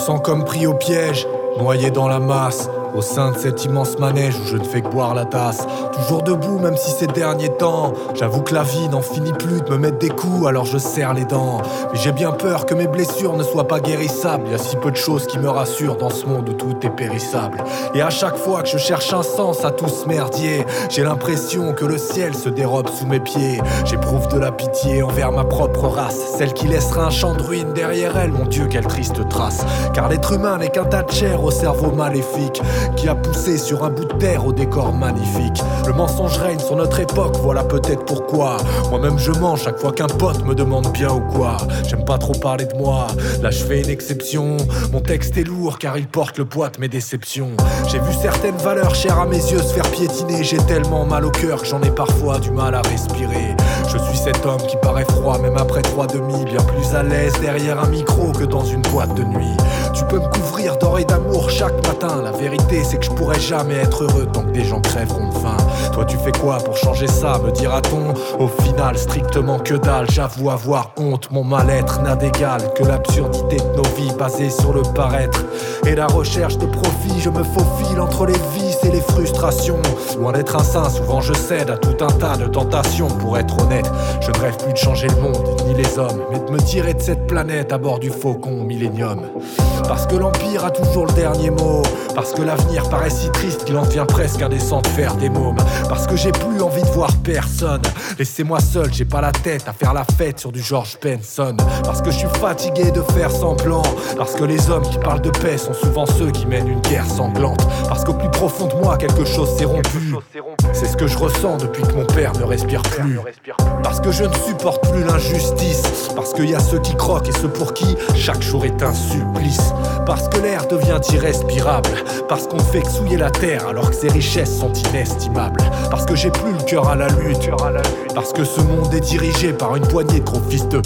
Sens comme pris au piège, noyé dans la masse. Au sein de cet immense manège où je ne fais que boire la tasse. Toujours debout, même si ces derniers temps, j'avoue que la vie n'en finit plus de me mettre des coups, alors je serre les dents. Mais j'ai bien peur que mes blessures ne soient pas guérissables. Y a si peu de choses qui me rassurent dans ce monde où tout est périssable. Et à chaque fois que je cherche un sens à tout ce merdier, j'ai l'impression que le ciel se dérobe sous mes pieds. J'éprouve de la pitié envers ma propre race, celle qui laissera un champ de ruines derrière elle. Mon Dieu, quelle triste trace. Car l'être humain n'est qu'un tas de chair au cerveau maléfique qui a poussé sur un bout de terre au décor magnifique. Le mensonge règne sur notre époque, voilà peut-être pourquoi. Moi-même je mens chaque fois qu'un pote me demande bien ou quoi. J'aime pas trop parler de moi, là je fais une exception. Mon texte est lourd car il porte le poids de mes déceptions. J'ai vu certaines valeurs chères à mes yeux se faire piétiner. J'ai tellement mal au cœur que j'en ai parfois du mal à respirer. Je suis cet homme qui paraît froid, même après trois demi, bien plus à l'aise derrière un micro que dans une boîte de nuit. Tu peux me couvrir d'or et d'amour chaque matin. La vérité, c'est que je pourrais jamais être heureux tant que des gens crèveront de faim. Toi, tu fais quoi pour changer ça, me dira-t-on? Au final, strictement que dalle. J'avoue avoir honte, mon mal-être n'a d'égal que l'absurdité de nos vies basées sur le paraître. Et la recherche de profit, je me faufile entre les vices et les frustrations. Loin d'être un saint, souvent je cède à tout un tas de tentations. Pour être honnête, je ne rêve plus de changer le monde, ni les hommes, mais de me tirer de cette planète à bord du faucon Millennium. Parce que l'Empire a toujours le dernier mot. Parce que l'avenir paraît si triste qu'il en devient presque indécent de faire des mômes. Parce que j'ai plus envie de voir personne. Laissez-moi seul, j'ai pas la tête à faire la fête sur du George Benson. Parce que je suis fatigué de faire semblant. Parce que les hommes qui parlent de paix sont souvent ceux qui mènent une guerre sanglante. Parce qu'au plus profond de moi, quelque chose s'est rompu. C'est ce que je ressens depuis que mon père ne respire plus. Parce que je ne supporte plus l'injustice. Parce qu'il y a ceux qui croquent et ceux pour qui chaque jour est un supplice. Parce que l'air devient irrespirable. Parce qu'on fait que souiller la terre alors que ses richesses sont inestimables. Parce que j'ai plus le cœur à la lutte. Parce que ce monde est dirigé par une poignée de gros fils de.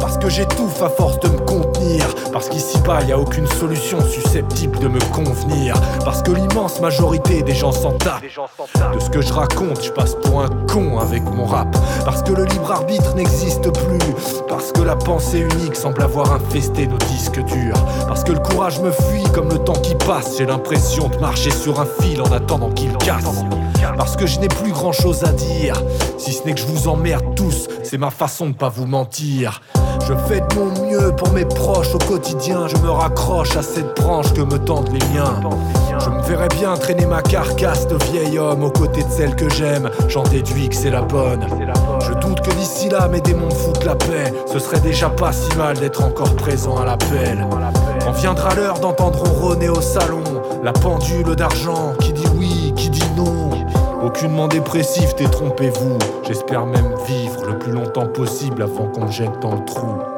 Parce que j'étouffe à force de me contenir. Parce qu'ici-bas, y a aucune solution susceptible de me convenir. Parce que l'immense majorité des gens s'en tapent. De ce que je raconte, je passe pour un con avec mon rap. Parce que le libre arbitre n'existe plus. Parce que la pensée unique semble avoir infesté nos disques durs. Parce que le courage me fuit comme le temps qui passe. J'ai l'impression de marcher sur un fil en attendant qu'il casse. Parce que je n'ai plus grand chose à dire. Si ce n'est que je vous emmerde tous, c'est ma façon de pas vous mentir. Je fais de mon mieux pour mes proches au quotidien. Je me raccroche à cette branche que me tendent les miens. Je me verrais bien traîner ma carcasse de vieil homme aux côtés de celle que j'aime. J'en déduis que c'est la bonne. Je doute que d'ici là mes démons foutent la paix. Ce serait déjà pas si mal d'être encore présent à l'appel. Quand viendra l'heure d'entendre ronronner au salon la pendule d'argent Aucunement dépressif, détrompez-vous. J'espère même vivre le plus longtemps possible avant qu'on me jette dans le trou.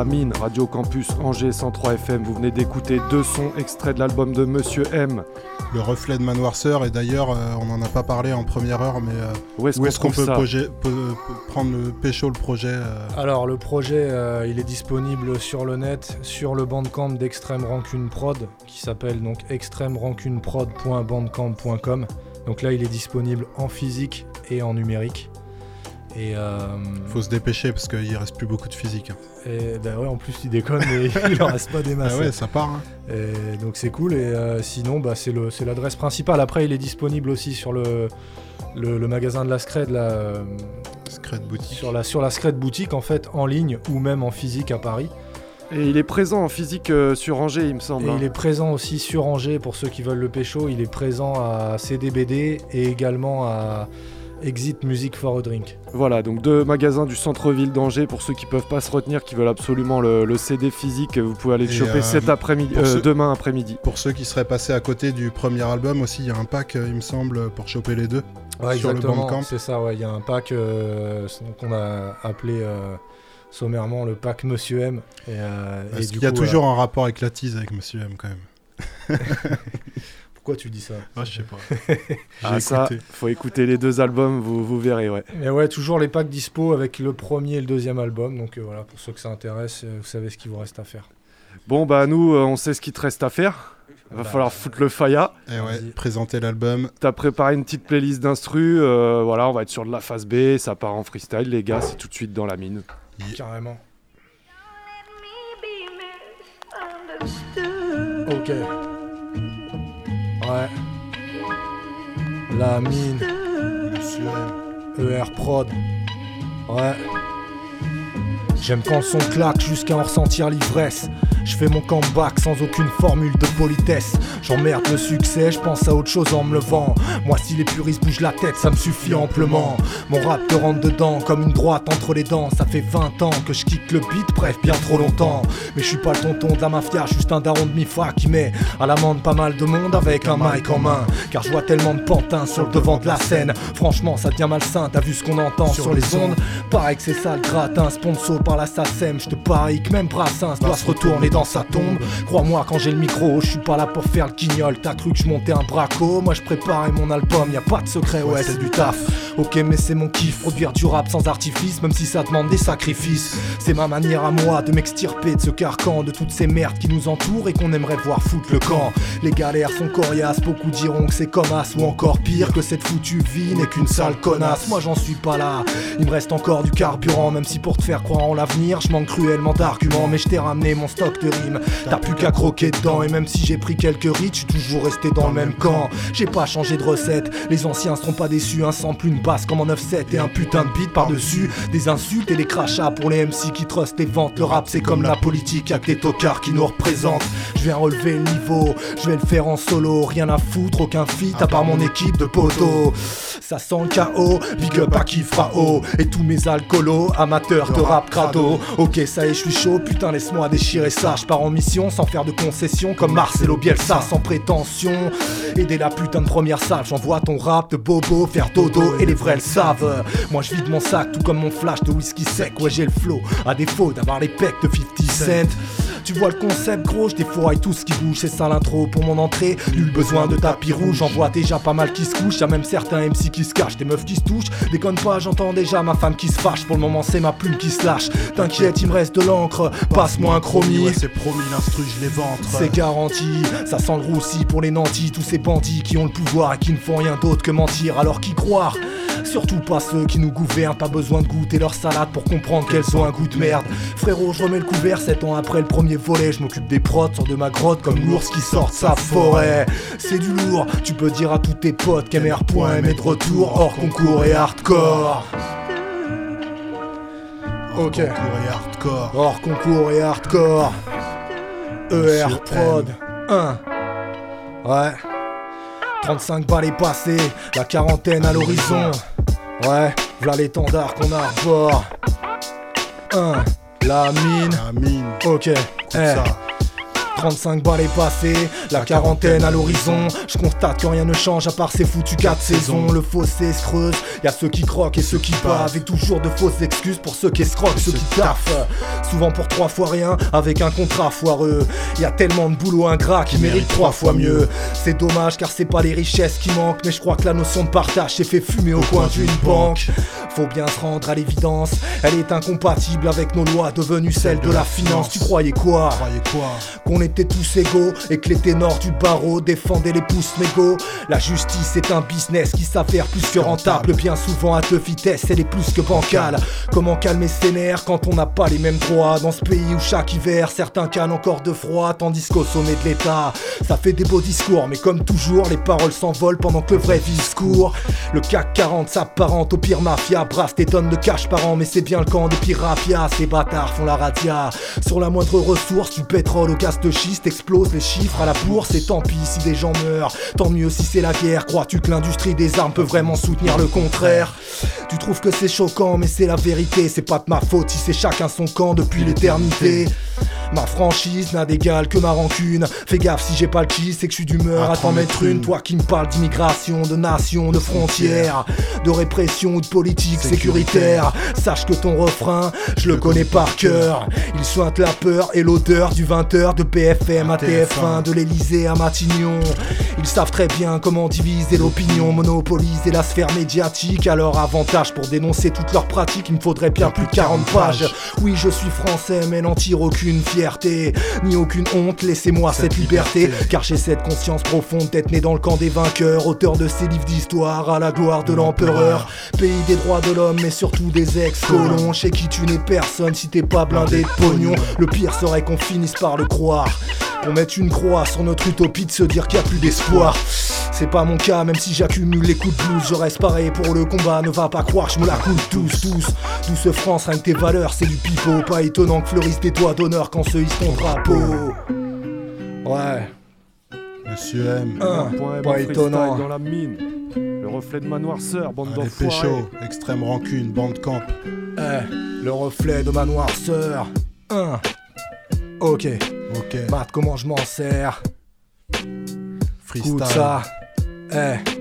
La Mine, Radio Campus Angers 103 FM. Vous venez d'écouter deux sons extraits de l'album de Monsieur M. Le reflet de Manoirceur, et d'ailleurs, euh, on n'en a pas parlé en première heure, mais euh, Où est-ce qu'on peut, ça projet- peut- peut prendre le pécho, le projet euh, Alors le projet, euh, il est disponible sur le net, sur le bandcamp d'Extrême Rancune Prod, qui s'appelle donc extrêmerancuneprod.bandcamp.com. Donc là, il est disponible en physique et en numérique. Et, euh, Faut se dépêcher parce qu'il reste plus beaucoup de physique. hein. et bah ouais, en plus, il déconne, mais il en reste pas des masses. Ah ouais, ça part. hein. Et donc c'est cool. Et euh, sinon, bah, c'est le- c'est l'adresse principale. Après, il est disponible aussi sur le, le, le magasin de la Scred, là, euh, Scred boutique. Sur la, sur la Scred boutique, en fait, en ligne ou même en physique à Paris. Et il est présent en physique euh, sur Angers, il me semble. Et hein. il est présent aussi sur Angers pour ceux qui veulent le pécho. Il est présent à CDBD et également à Exit Music for a Drink. Voilà, donc deux magasins du centre-ville d'Angers pour ceux qui peuvent pas se retenir, qui veulent absolument le, le CD physique. Vous pouvez aller le choper euh, cet après-midi, euh, ceux- demain après-midi. Pour ceux qui seraient passés à côté du premier album aussi, il y a un pack, euh, il me semble, pour choper les deux. Ouais, sur le exactement. Bandcamp. C'est ça, ouais. Il y a un pack euh, qu'on a appelé euh, sommairement le pack Monsieur M. Et, euh, et Est-ce du qu'il y a coup, toujours euh, un rapport avec la tease avec Monsieur M quand même Pourquoi tu dis ça Ah, je sais pas. Ah J'ai ça, faut écouter les deux albums, vous, vous verrez, ouais. Mais ouais, toujours les packs dispo avec le premier et le deuxième album. Donc euh, voilà, pour ceux que ça intéresse, euh, vous savez ce qu'il vous reste à faire. Bon bah nous, euh, on sait ce qu'il te reste à faire. Va Bah, falloir foutre le faya. Et ouais, présenter l'album. T'as préparé une petite playlist d'instru, euh, voilà, on va être sur de la phase B, ça part en freestyle, les gars, c'est tout de suite dans la mine. Carrément. Ok. Ouais. La mine. ER Prod. Ouais. J'aime quand le son claque jusqu'à en ressentir l'ivresse. Je fais mon comeback sans aucune formule de politesse. J'emmerde le succès, je pense à autre chose en me levant. Moi, si les puristes bougent la tête, ça me suffit amplement. Mon rap te rentre dedans comme une droite entre les dents. Ça fait 20 ans que je kick le beat, bref, bien trop longtemps. Mais je suis pas le tonton de la mafia, juste un daron de Mifa qui met à l'amende pas mal de monde avec un mic en main. Car je vois tellement de pantins sur le devant de la scène. Franchement, ça devient malsain, t'as vu ce qu'on entend sur, les ondes Pareil que c'est ça le gratin, sponsor par la SACEM. Je te parie que même Brassens doit se retourner dans sa tombe. Crois-moi, quand j'ai le micro, je suis pas là pour faire le guignol. T'as cru que je montais un braco, moi je préparais mon album, y a pas de secret, ouais, c'est du taf. Ok, mais c'est mon kiff, produire du rap sans artifice, même si ça demande des sacrifices. C'est ma manière à moi de m'extirper de ce carcan, de toutes ces merdes qui nous entourent et qu'on aimerait voir foutre le camp. Les galères sont coriaces, beaucoup diront que c'est comme as ou encore pire que cette foutue vie n'est qu'une sale connasse. Moi j'en suis pas là, il me reste encore du carburant, même si pour te faire croire en l'avenir, je manque cruellement d'arguments. Mais je t'ai ramené mon stock de rimes, t'as plus qu'à croquer dedans. Et même si j'ai pris quelques rites, je suis toujours resté dans le même camp. J'ai pas changé de recette, les anciens seront pas déçus. Un sample, une basse comme en 9-7 et un putain de beat par-dessus. Des insultes et des crachats pour les MC qui trustent les ventes. Le rap c'est comme la politique, que les tocards qui nous représentent. Je viens relever le niveau, je vais le faire en solo. Rien à foutre, aucun feat à part mon équipe de poteaux. Ça sent le chaos, big up à qui fera haut. Et tous mes alcoolos, amateurs de rap crado. Ok, ça y est, je suis chaud, putain, laisse-moi déchirer ça. Je pars en mission sans faire de concessions comme Marcelo Bielsa, sans prétention. Aider la putain de première salve, j'envoie ton rap de bobo faire dodo et les vrais le savent. Moi je vide mon sac tout comme mon flash de whisky sec. Ouais, j'ai le flow, à défaut d'avoir les pecs de 50 cent. Tu vois le concept gros, je défouraille tout ce qui bouge, c'est ça l'intro pour mon entrée. Nul besoin de tapis rouge, j'en vois déjà pas mal qui se couchent. Y'a même certains MC qui se cachent, des meufs qui se touchent. Déconne pas, j'entends déjà ma femme qui se fâche. Pour le moment, c'est ma plume qui se lâche. T'inquiète, il me reste de l'encre, passe-moi un chromie. Ouais, c'est promis, l'instru, je les ventre. C'est garanti, ça sent le roussi pour les nantis, tous ces bandits qui ont le pouvoir et qui ne font rien d'autre que mentir. Alors qui croire? Surtout pas ceux qui nous gouvernent, pas besoin de goûter leur salade pour comprendre qu'elles ont un goût de merde. Frérot, je remets le couvert 7 ans après le premier je m'occupe des prods, sors de ma grotte comme l'ours qui sort de sa forêt. C'est du lourd, tu peux dire à tous tes potes qu'MR.M est de retour, hors concours et hardcore. Ok. Concours et hardcore. Hors concours et hardcore. ER Prod 1. Ouais. 35 balles est passé, la quarantaine à l'horizon. Ouais, voilà l'étendard qu'on arbore. 1. La mine. La mine. Ok. 哎. Ça. 35 balles est passé, la quarantaine à l'horizon. Je constate que rien ne change à part ces foutus quatre saisons. Le fossé se creuse, y a ceux qui croquent et ceux qui pavent. Et toujours de fausses excuses pour ceux qui escroquent, ceux qui taffent. Souvent pour trois fois rien, avec un contrat foireux. Y a tellement de boulot ingrat qui mérite trois fois mieux. C'est dommage car c'est pas les richesses qui manquent, mais je crois que la notion de partage s'est fait fumer au coin d'une banque. Faut bien se rendre à l'évidence, elle est incompatible avec nos lois devenues celles de la finance. Tu croyais quoi? Qu'on était tous égaux et que les ténors du barreau défendaient les pouces négaux. La justice est un business qui s'avère plus que rentable, bien souvent à deux vitesses, elle est plus que bancale. Comment calmer ses nerfs quand on n'a pas les mêmes droits? Dans ce pays où chaque hiver certains canent encore de froid, tandis qu'au sommet de l'État, ça fait des beaux discours, mais comme toujours, les paroles s'envolent pendant que le vrai discours. Le CAC 40 s'apparente au pire mafia, brasse des tonnes de cash par an, mais c'est bien le camp des pirapias. Ces bâtards font la radia. Sur la moindre ressource, du pétrole au gaz de schiste, explose les chiffres à la bourse, et tant pis si des gens meurent. Tant mieux si c'est la guerre. Crois-tu que l'industrie des armes peut vraiment soutenir le contraire? Tu trouves que c'est choquant, mais c'est la vérité. C'est pas de ma faute si c'est chacun son camp depuis l'éternité. Ma franchise n'a d'égal que ma rancune. Fais gaffe si j'ai pas le cheese, c'est que je suis d'humeur à t'en mettre une. Toi qui me parles d'immigration, de nation, de frontières, de répression ou de politique sécuritaire. Sache que ton refrain, je le connais par cœur. Il sointe la peur et l'odeur du 20h de PFM à TF1, de l'Elysée à Matignon. Ils savent très bien comment diviser l'opinion, monopoliser la sphère médiatique. À leur avantage pour dénoncer toutes leurs pratiques, il me faudrait bien plus de 40 pages. Oui, je suis français, mais n'en tire aucune fierté, ni aucune honte. Laissez-moi cette liberté, car j'ai cette conscience profonde d'être né dans le camp des vainqueurs, auteur de ces livres d'histoire à la gloire de l'empereur. Pays des droits de l'homme, mais surtout des ex-colons. Chez qui tu n'es personne si t'es pas blindé de pognon. Le pire serait qu'on finisse par le croire. Qu'on mette une croix sur notre utopie de se dire qu'il y a plus d'espoir. C'est pas mon cas, même si j'accumule les coups de blues, je reste pareil pour le combat. Ne va pas croire, je me la coule tous, tous. Douce France, rien que tes valeurs, c'est du pipeau. Pas étonnant que fleurissent tes doigts d'honneur quand se hisse ton drapeau. Ouais. Monsieur M. Un, Point étonnant. dans la mine. Le reflet de ma noirceur, bande Allez, pécho, extrême rancune, bandcamp. Eh, le reflet de ma noirceur. Un. Ok. Ok. Matt, comment je m'en sers? Freestyle. Écoute ça. Eh.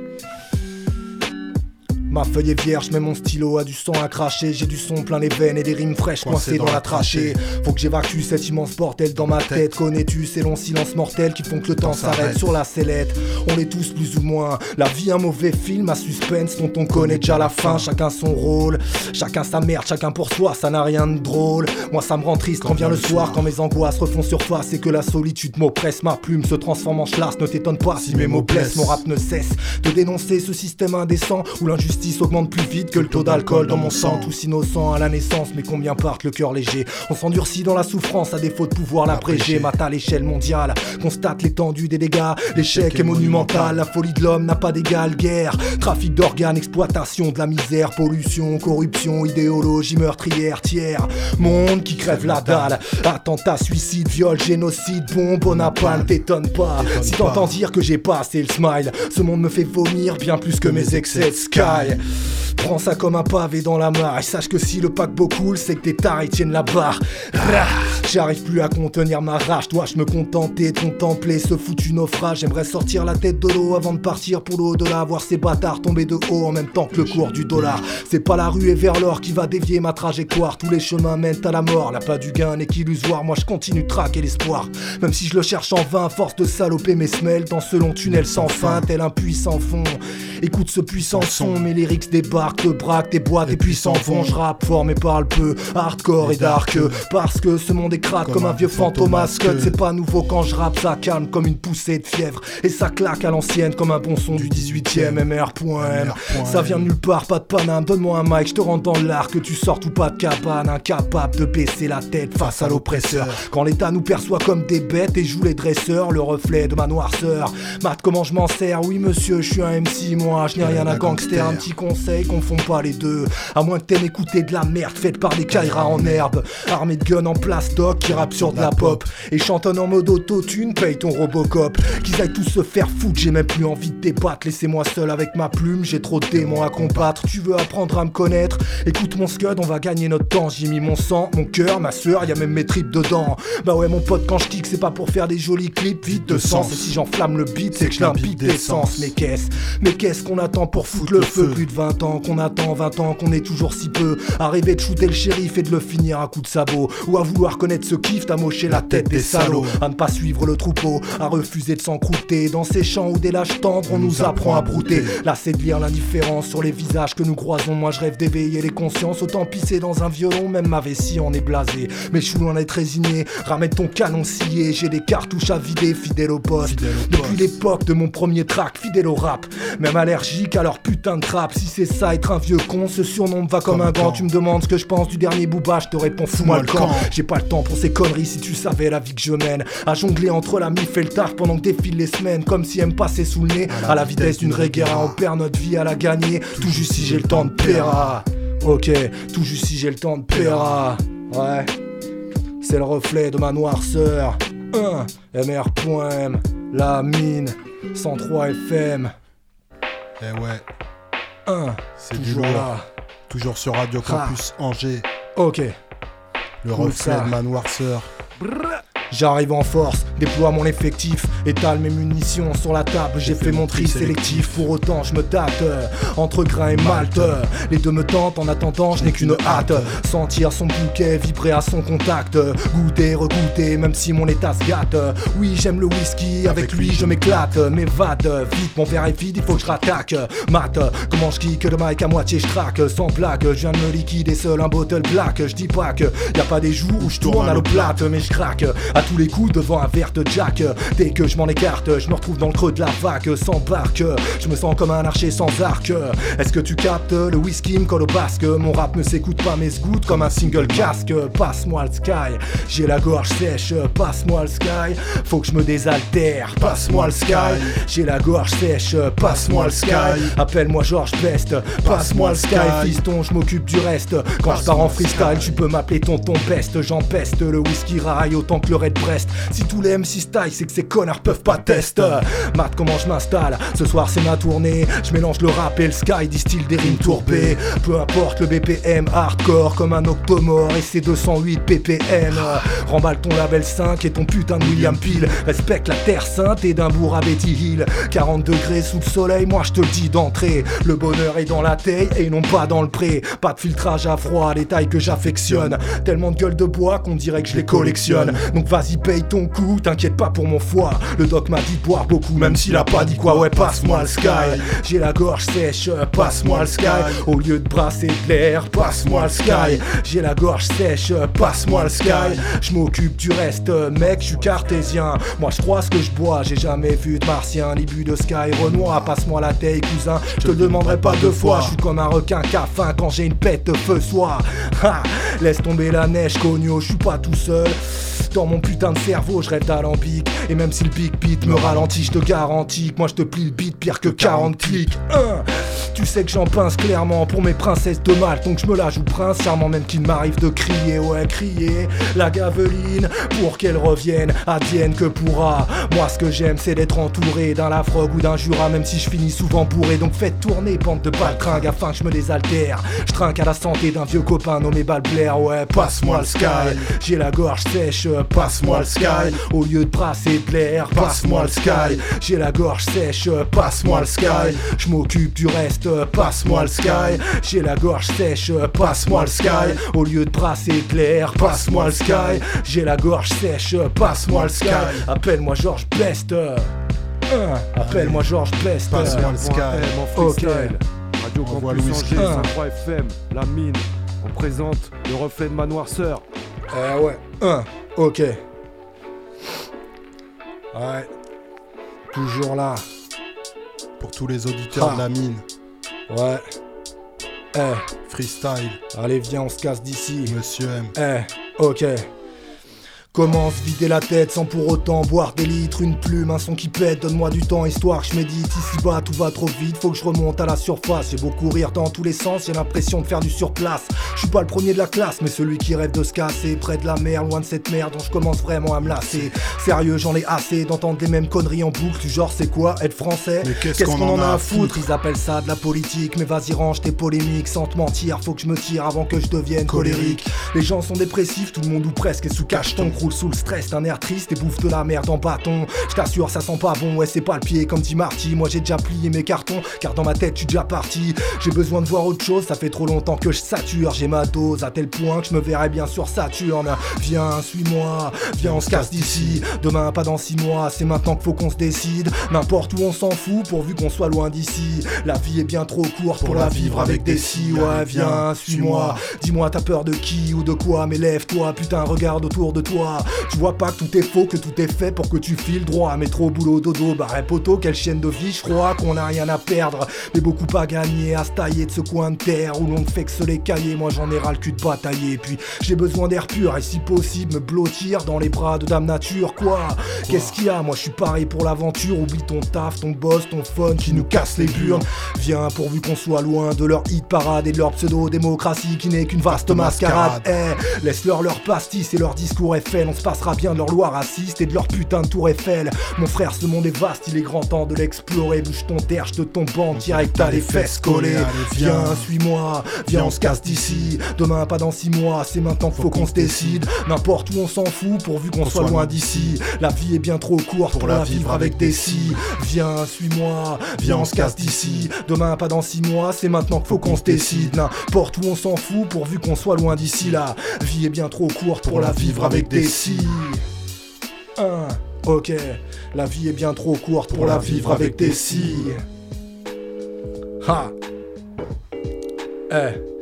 Ma feuille est vierge, mais mon stylo a du sang à cracher. J'ai du son plein les veines et des rimes fraîches coincées dans la trachée. Faut que j'évacue cet immense bordel dans ma tête. Connais-tu ces longs silences mortels qui font que le temps s'arrête sur la sellette? On est tous plus ou moins. La vie, un mauvais film à suspense dont on connaît déjà la fin. Chacun son rôle, chacun sa merde, chacun pour soi. Ça n'a rien de drôle. Moi, ça me rend triste quand vient le soir, quand mes angoisses refont surface et que la solitude m'oppresse. Ma plume se transforme en chlasse. Ne t'étonne pas si mes mots blessent. Mon rap ne cesse de dénoncer ce système indécent où l'injustice augmente plus vite que le taux d'alcool dans mon sang. Tous innocents à la naissance, mais combien partent le cœur léger? On s'endurcit dans la souffrance à défaut de pouvoir l'abréger. Mat à l'échelle mondiale, constate l'étendue des dégâts. L'échec est monumental, la folie de l'homme n'a pas d'égal. Guerre, trafic d'organes, exploitation de la misère, pollution, corruption, idéologie meurtrière, tiers. Monde qui crève la dalle. Attentat, suicide, viol, génocide, bombe, on n'a pas, ne t'étonne pas. Si t'entends dire que j'ai pas assez le smile, ce monde me fait vomir bien plus que mes excès de sky. Yeah. Prends ça comme un pavé dans la mare et sache que si le paquebot coule, c'est que tes tares ils tiennent la barre. J'arrive plus à contenir ma rage, dois-je me contenter de contempler ce foutu naufrage J'aimerais sortir la tête de l'eau avant de partir pour l'au-delà, voir ces bâtards tomber de haut en même temps que le cours du dollar. C'est pas la rue et vers l'or qui va dévier ma trajectoire, tous les chemins mènent à la mort, là pas du gain n'est qu'illusoire, moi je continue de traquer l'espoir. Même si je le cherche en vain, force de saloper mes semelles dans ce long tunnel sans fin, tel un puissant fond. Écoute ce puissant son, mes lyrics débarquent, te braquent, tes boîtes, tes puissants vont. Je rappe fort mais parle peu, hardcore et dark. Parce que ce monde est comme un vieux fantôme à scud. C'est pas nouveau quand je rappe, ça calme comme une poussée de fièvre. Et ça claque à l'ancienne comme un bon son du 18ème MR.M. Ça vient de nulle part, pas de paname. Donne-moi un mic, je te rentre dans l'art, que tu sortes ou pas de cabane. Incapable de baisser la tête face à l'oppresseur. Quand l'État nous perçoit comme des bêtes et joue les dresseurs, le reflet de ma noirceur. Matt, comment je m'en sers? Oui, monsieur, je suis un MC, moi. Je n'ai rien à gangster. Un petit conseil, confonds pas les deux. À moins que t'aimes écouter de la merde faite par des Kaira en herbe. Armée de guns en place doc qui rappe sur de la pop. Et chantonne en mode autotune, paye ton Robocop. Qu'ils aillent tous se faire foutre, j'ai même plus envie de débattre. Laissez-moi seul avec ma plume, j'ai trop de démons à combattre. Tu veux apprendre à me connaître? Écoute mon scud, on va gagner notre temps. J'y ai mis mon sang, mon cœur, ma soeur, y a même mes tripes dedans. Bah ouais, mon pote, quand je kick, c'est pas pour faire des jolis clips vite de sens. Et si j'enflamme le beat, c'est que je l'imbibe d'essence. Mais qu'est-ce, mais qu'est-ce qu'on attend pour foutre le feu Plus de 20 ans qu'on attend, 20 ans qu'on est toujours si peu. Arriver de shooter le shérif et de le finir à coup de sabot. Ou à vouloir connaître ce kiff, t'as moché la tête des salauds. À ne pas suivre le troupeau, à refuser de s'encrouter. Dans ces champs où des lâches tendres, on nous apprend à brouter. Là, c'est de lire l'indifférence sur les visages que nous croisons. Moi, je rêve d'éveiller les consciences. Autant pisser dans un violon, même ma vessie en est blasée. Mais je suis loin d'être résigné. Ramène ton canon scié, j'ai des cartouches à vider, fidèle au poste. Depuis l'époque de mon premier track, fidèle au rap. Même allergique à leur putain de trap. Si c'est ça, être un vieux con, ce surnom me va comme, un gant. Tu me demandes ce que je pense du dernier booba, je te réponds fous-moi le camp. J'ai pas le temps pour ces conneries si tu savais la vie que je mène. À jongler entre la mif et le taf pendant que défilent les semaines. Comme si elle me passait sous le nez. À la vitesse d'une réguera, on perd notre vie à la gagner. Tout juste si j'ai le temps de péra. Ok, tout juste si j'ai le temps de péra. Ouais. C'est le reflet de ma noirceur. 1 MR.M, la mine, 103 FM. Eh ouais. 1 C'est du lourd. là. Toujours sur Radio. Campus Angers. Ok. Le reflet de ma noirceur. J'arrive en force, déploie mon effectif, étale mes munitions sur la table, j'ai fait mon tri sélectif, pour autant je me tâte, euh, entre grain et malte, les deux me tentent, en attendant je n'ai qu'une hâte, sentir son bouquet, vibrer à son contact, goûter, regoûter, même si mon état se gâte, oui j'aime le whisky, avec lui je m'éclate, mais vade, euh, vite mon verre est vide, il faut que je rattaque, mat, comment je kick le mic à moitié je traque, sans blague, je viens de me liquider seul un bottle black, je dis pas que y a pas des jours où je tourne à l'eau plate, mais je craque, à tous les coups devant un verre de Jack. Dès que je m'en écarte, je me retrouve dans le creux de la vague, sans barque. Je me sens comme un archer sans arc. Est-ce que tu captes Le whisky me colle au basque? Mon rap ne s'écoute pas, mais se goûte comme un single casque. Passe-moi le sky, j'ai la gorge sèche. Passe-moi le sky, faut que je me désaltère. Passe-moi le sky, j'ai la gorge sèche. Passe-moi le sky, appelle-moi Georges Best. Passe-moi le sky, fiston, je m'occupe du reste. Quand je pars en freestyle, tu peux m'appeler tonton peste. J'empeste le whisky rail autant que le Si tous les MC style, c'est que ces connards peuvent pas test. Mat, comment je m'installe? Ce soir, c'est ma tournée. Je mélange le rap et le sky, distille des rimes tourbées. Peu importe le BPM, hardcore comme un octomore et c'est 208 ppm. Remballe ton label 5 et ton putain de William Peel. Respecte la terre sainte et d'un bourg à Betty Hill. 40 degrés sous le soleil, moi je te dis d'entrée. Le bonheur est dans la taille et non pas dans le pré. Pas de filtrage à froid, les tailles que j'affectionne. Tellement de gueule de bois qu'on dirait que je les collectionne. Donc vas-y, paye ton coup, t'inquiète pas pour mon foie. Le doc m'a dit boire beaucoup, même s'il a pas dit quoi. Ouais, passe-moi le sky. J'ai la gorge sèche, passe-moi le sky. Au lieu de brasser de l'air, passe-moi le sky. J'ai la gorge sèche, passe-moi le sky. Je m'occupe du reste, mec, je suis cartésien. Moi je crois ce que je bois, j'ai jamais vu de martien, ni bu de sky. Renoir, passe-moi la taille, cousin. Je te demanderai pas deux fois. Je suis comme un requin faim quand j'ai une pète feu soir. Ha, laisse tomber la neige, cogno, je suis pas tout seul. Dans mon putain de cerveau, je rêve d'alambic. Et même si le big beat me ralentit, je te garantis que moi je te plie le beat pire que 40 clics. Hein tu sais que j'en pince clairement pour mes princesses de mal. Donc je me la joue prince, charmant même qu'il m'arrive de crier, ouais, crier la gaveline pour qu'elle revienne, advienne que pourra. Moi ce que j'aime c'est d'être entouré d'un lafrogue ou d'un jura, même si je finis souvent bourré. Donc faites tourner, bande de baltringues afin que je me désaltère. Je trinque à la santé d'un vieux copain nommé Balblair, ouais, passe-moi le sky. J'ai la gorge sèche, passe-moi le sky. Au lieu de brasser de l'air, passe-moi le sky. J'ai la gorge sèche, passe-moi le sky. Je m'occupe du reste, passe-moi le sky? J'ai la gorge sèche, passe-moi le sky. Au lieu de brasser de l'air, passe-moi le sky. J'ai la gorge sèche, passe-moi le sky. Appelle-moi Georges Best. Appelle-moi Georges Best. Passe-moi le sky. Mon Ok. Radio Campus. Angers, Un. 103 FM, La Mine. On présente le reflet de ma noirceur. Eh ouais, un, ok. Ouais. Toujours là. Pour tous les auditeurs Ah. de la mine. Ouais. Eh. Freestyle. Allez, viens, on se casse d'ici. Monsieur M. Eh, ok. Commence vider la tête sans pour autant boire des litres, une plume, un son qui pète, donne-moi du temps histoire que je médite. Ici bas tout va trop vite, faut que je remonte à la surface. J'ai beau courir dans tous les sens, j'ai l'impression de faire du surplace. Je suis pas le premier de la classe, mais celui qui rêve de se casser près de la mer, loin de cette mer dont je commence vraiment à me lasser. Sérieux, j'en ai assez d'entendre les mêmes conneries en boucle. Du genre, c'est quoi être français? Mais qu'est-ce qu'on en a à foutre? Ils appellent ça de la politique, mais vas-y, range tes polémiques sans te mentir. Faut que je me tire avant que je devienne colérique. Les gens sont dépressifs, tout le monde ou presque est sous cacheton, roule sous le stress, un air triste et bouffe de la merde en bâton. Je t'assure, ça sent pas bon, ouais, c'est pas le pied comme dit Marty. Moi j'ai déjà plié mes cartons, car dans ma tête, suis déjà parti. J'ai besoin de voir autre chose, ça fait trop longtemps que je sature. J'ai ma dose à tel point que je me verrai bien sur Saturne. Viens, suis-moi, viens, on se casse d'ici. Demain, pas dans six mois, c'est maintenant qu'il faut qu'on se décide. N'importe où on s'en fout, pourvu qu'on soit loin d'ici. La vie est bien trop courte pour, la vivre avec des si. Ouais, viens, suis-moi. Dis-moi, t'as peur de qui ou de quoi, mais lève-toi, putain, regarde autour de toi. Tu vois pas que tout est faux, que tout est fait pour que tu files droit. Métro, boulot, dodo, barré, poteau, quelle chaîne de vie, je crois qu'on a rien à perdre. Mais beaucoup à gagner à se tailler de ce coin de terre où l'on ne fait que se les cailler. Moi j'en ai ras le cul de batailler. Puis j'ai besoin d'air pur et si possible me blottir dans les bras de Dame Nature. Quoi? Qu'est-ce qu'il y a? Moi je suis pareil pour l'aventure. Oublie ton taf, ton boss, ton fun qui nous casse les burnes. Viens pourvu qu'on soit loin de leur hit parade et de leur pseudo-démocratie qui n'est qu'une vaste mascarade. Eh, laisse-leur leur pastis et leur discours Eiffel. On se passera bien de leur loi raciste et de leur putain de tour Eiffel. Mon frère, ce monde est vaste, il est grand temps de l'explorer. Bouge ton terre, je te tombe en direct, t'as les fesses collées. Viens, suis-moi, viens, on se casse d'ici. Demain, pas dans six mois, c'est maintenant qu'il faut qu'on se décide. N'importe où on s'en fout, pourvu qu'on soit loin d'ici. La vie est bien trop courte pour la vivre avec des si. Viens, suis-moi, viens, on se casse d'ici. Demain, pas dans six mois, c'est maintenant qu'il faut qu'on se décide. N'importe où on s'en fout, pourvu qu'on soit loin d'ici. La vie est bien trop courte pour la vivre avec des si. Un, ok, la vie est bien trop courte pour la vivre avec des si. Ha! Eh.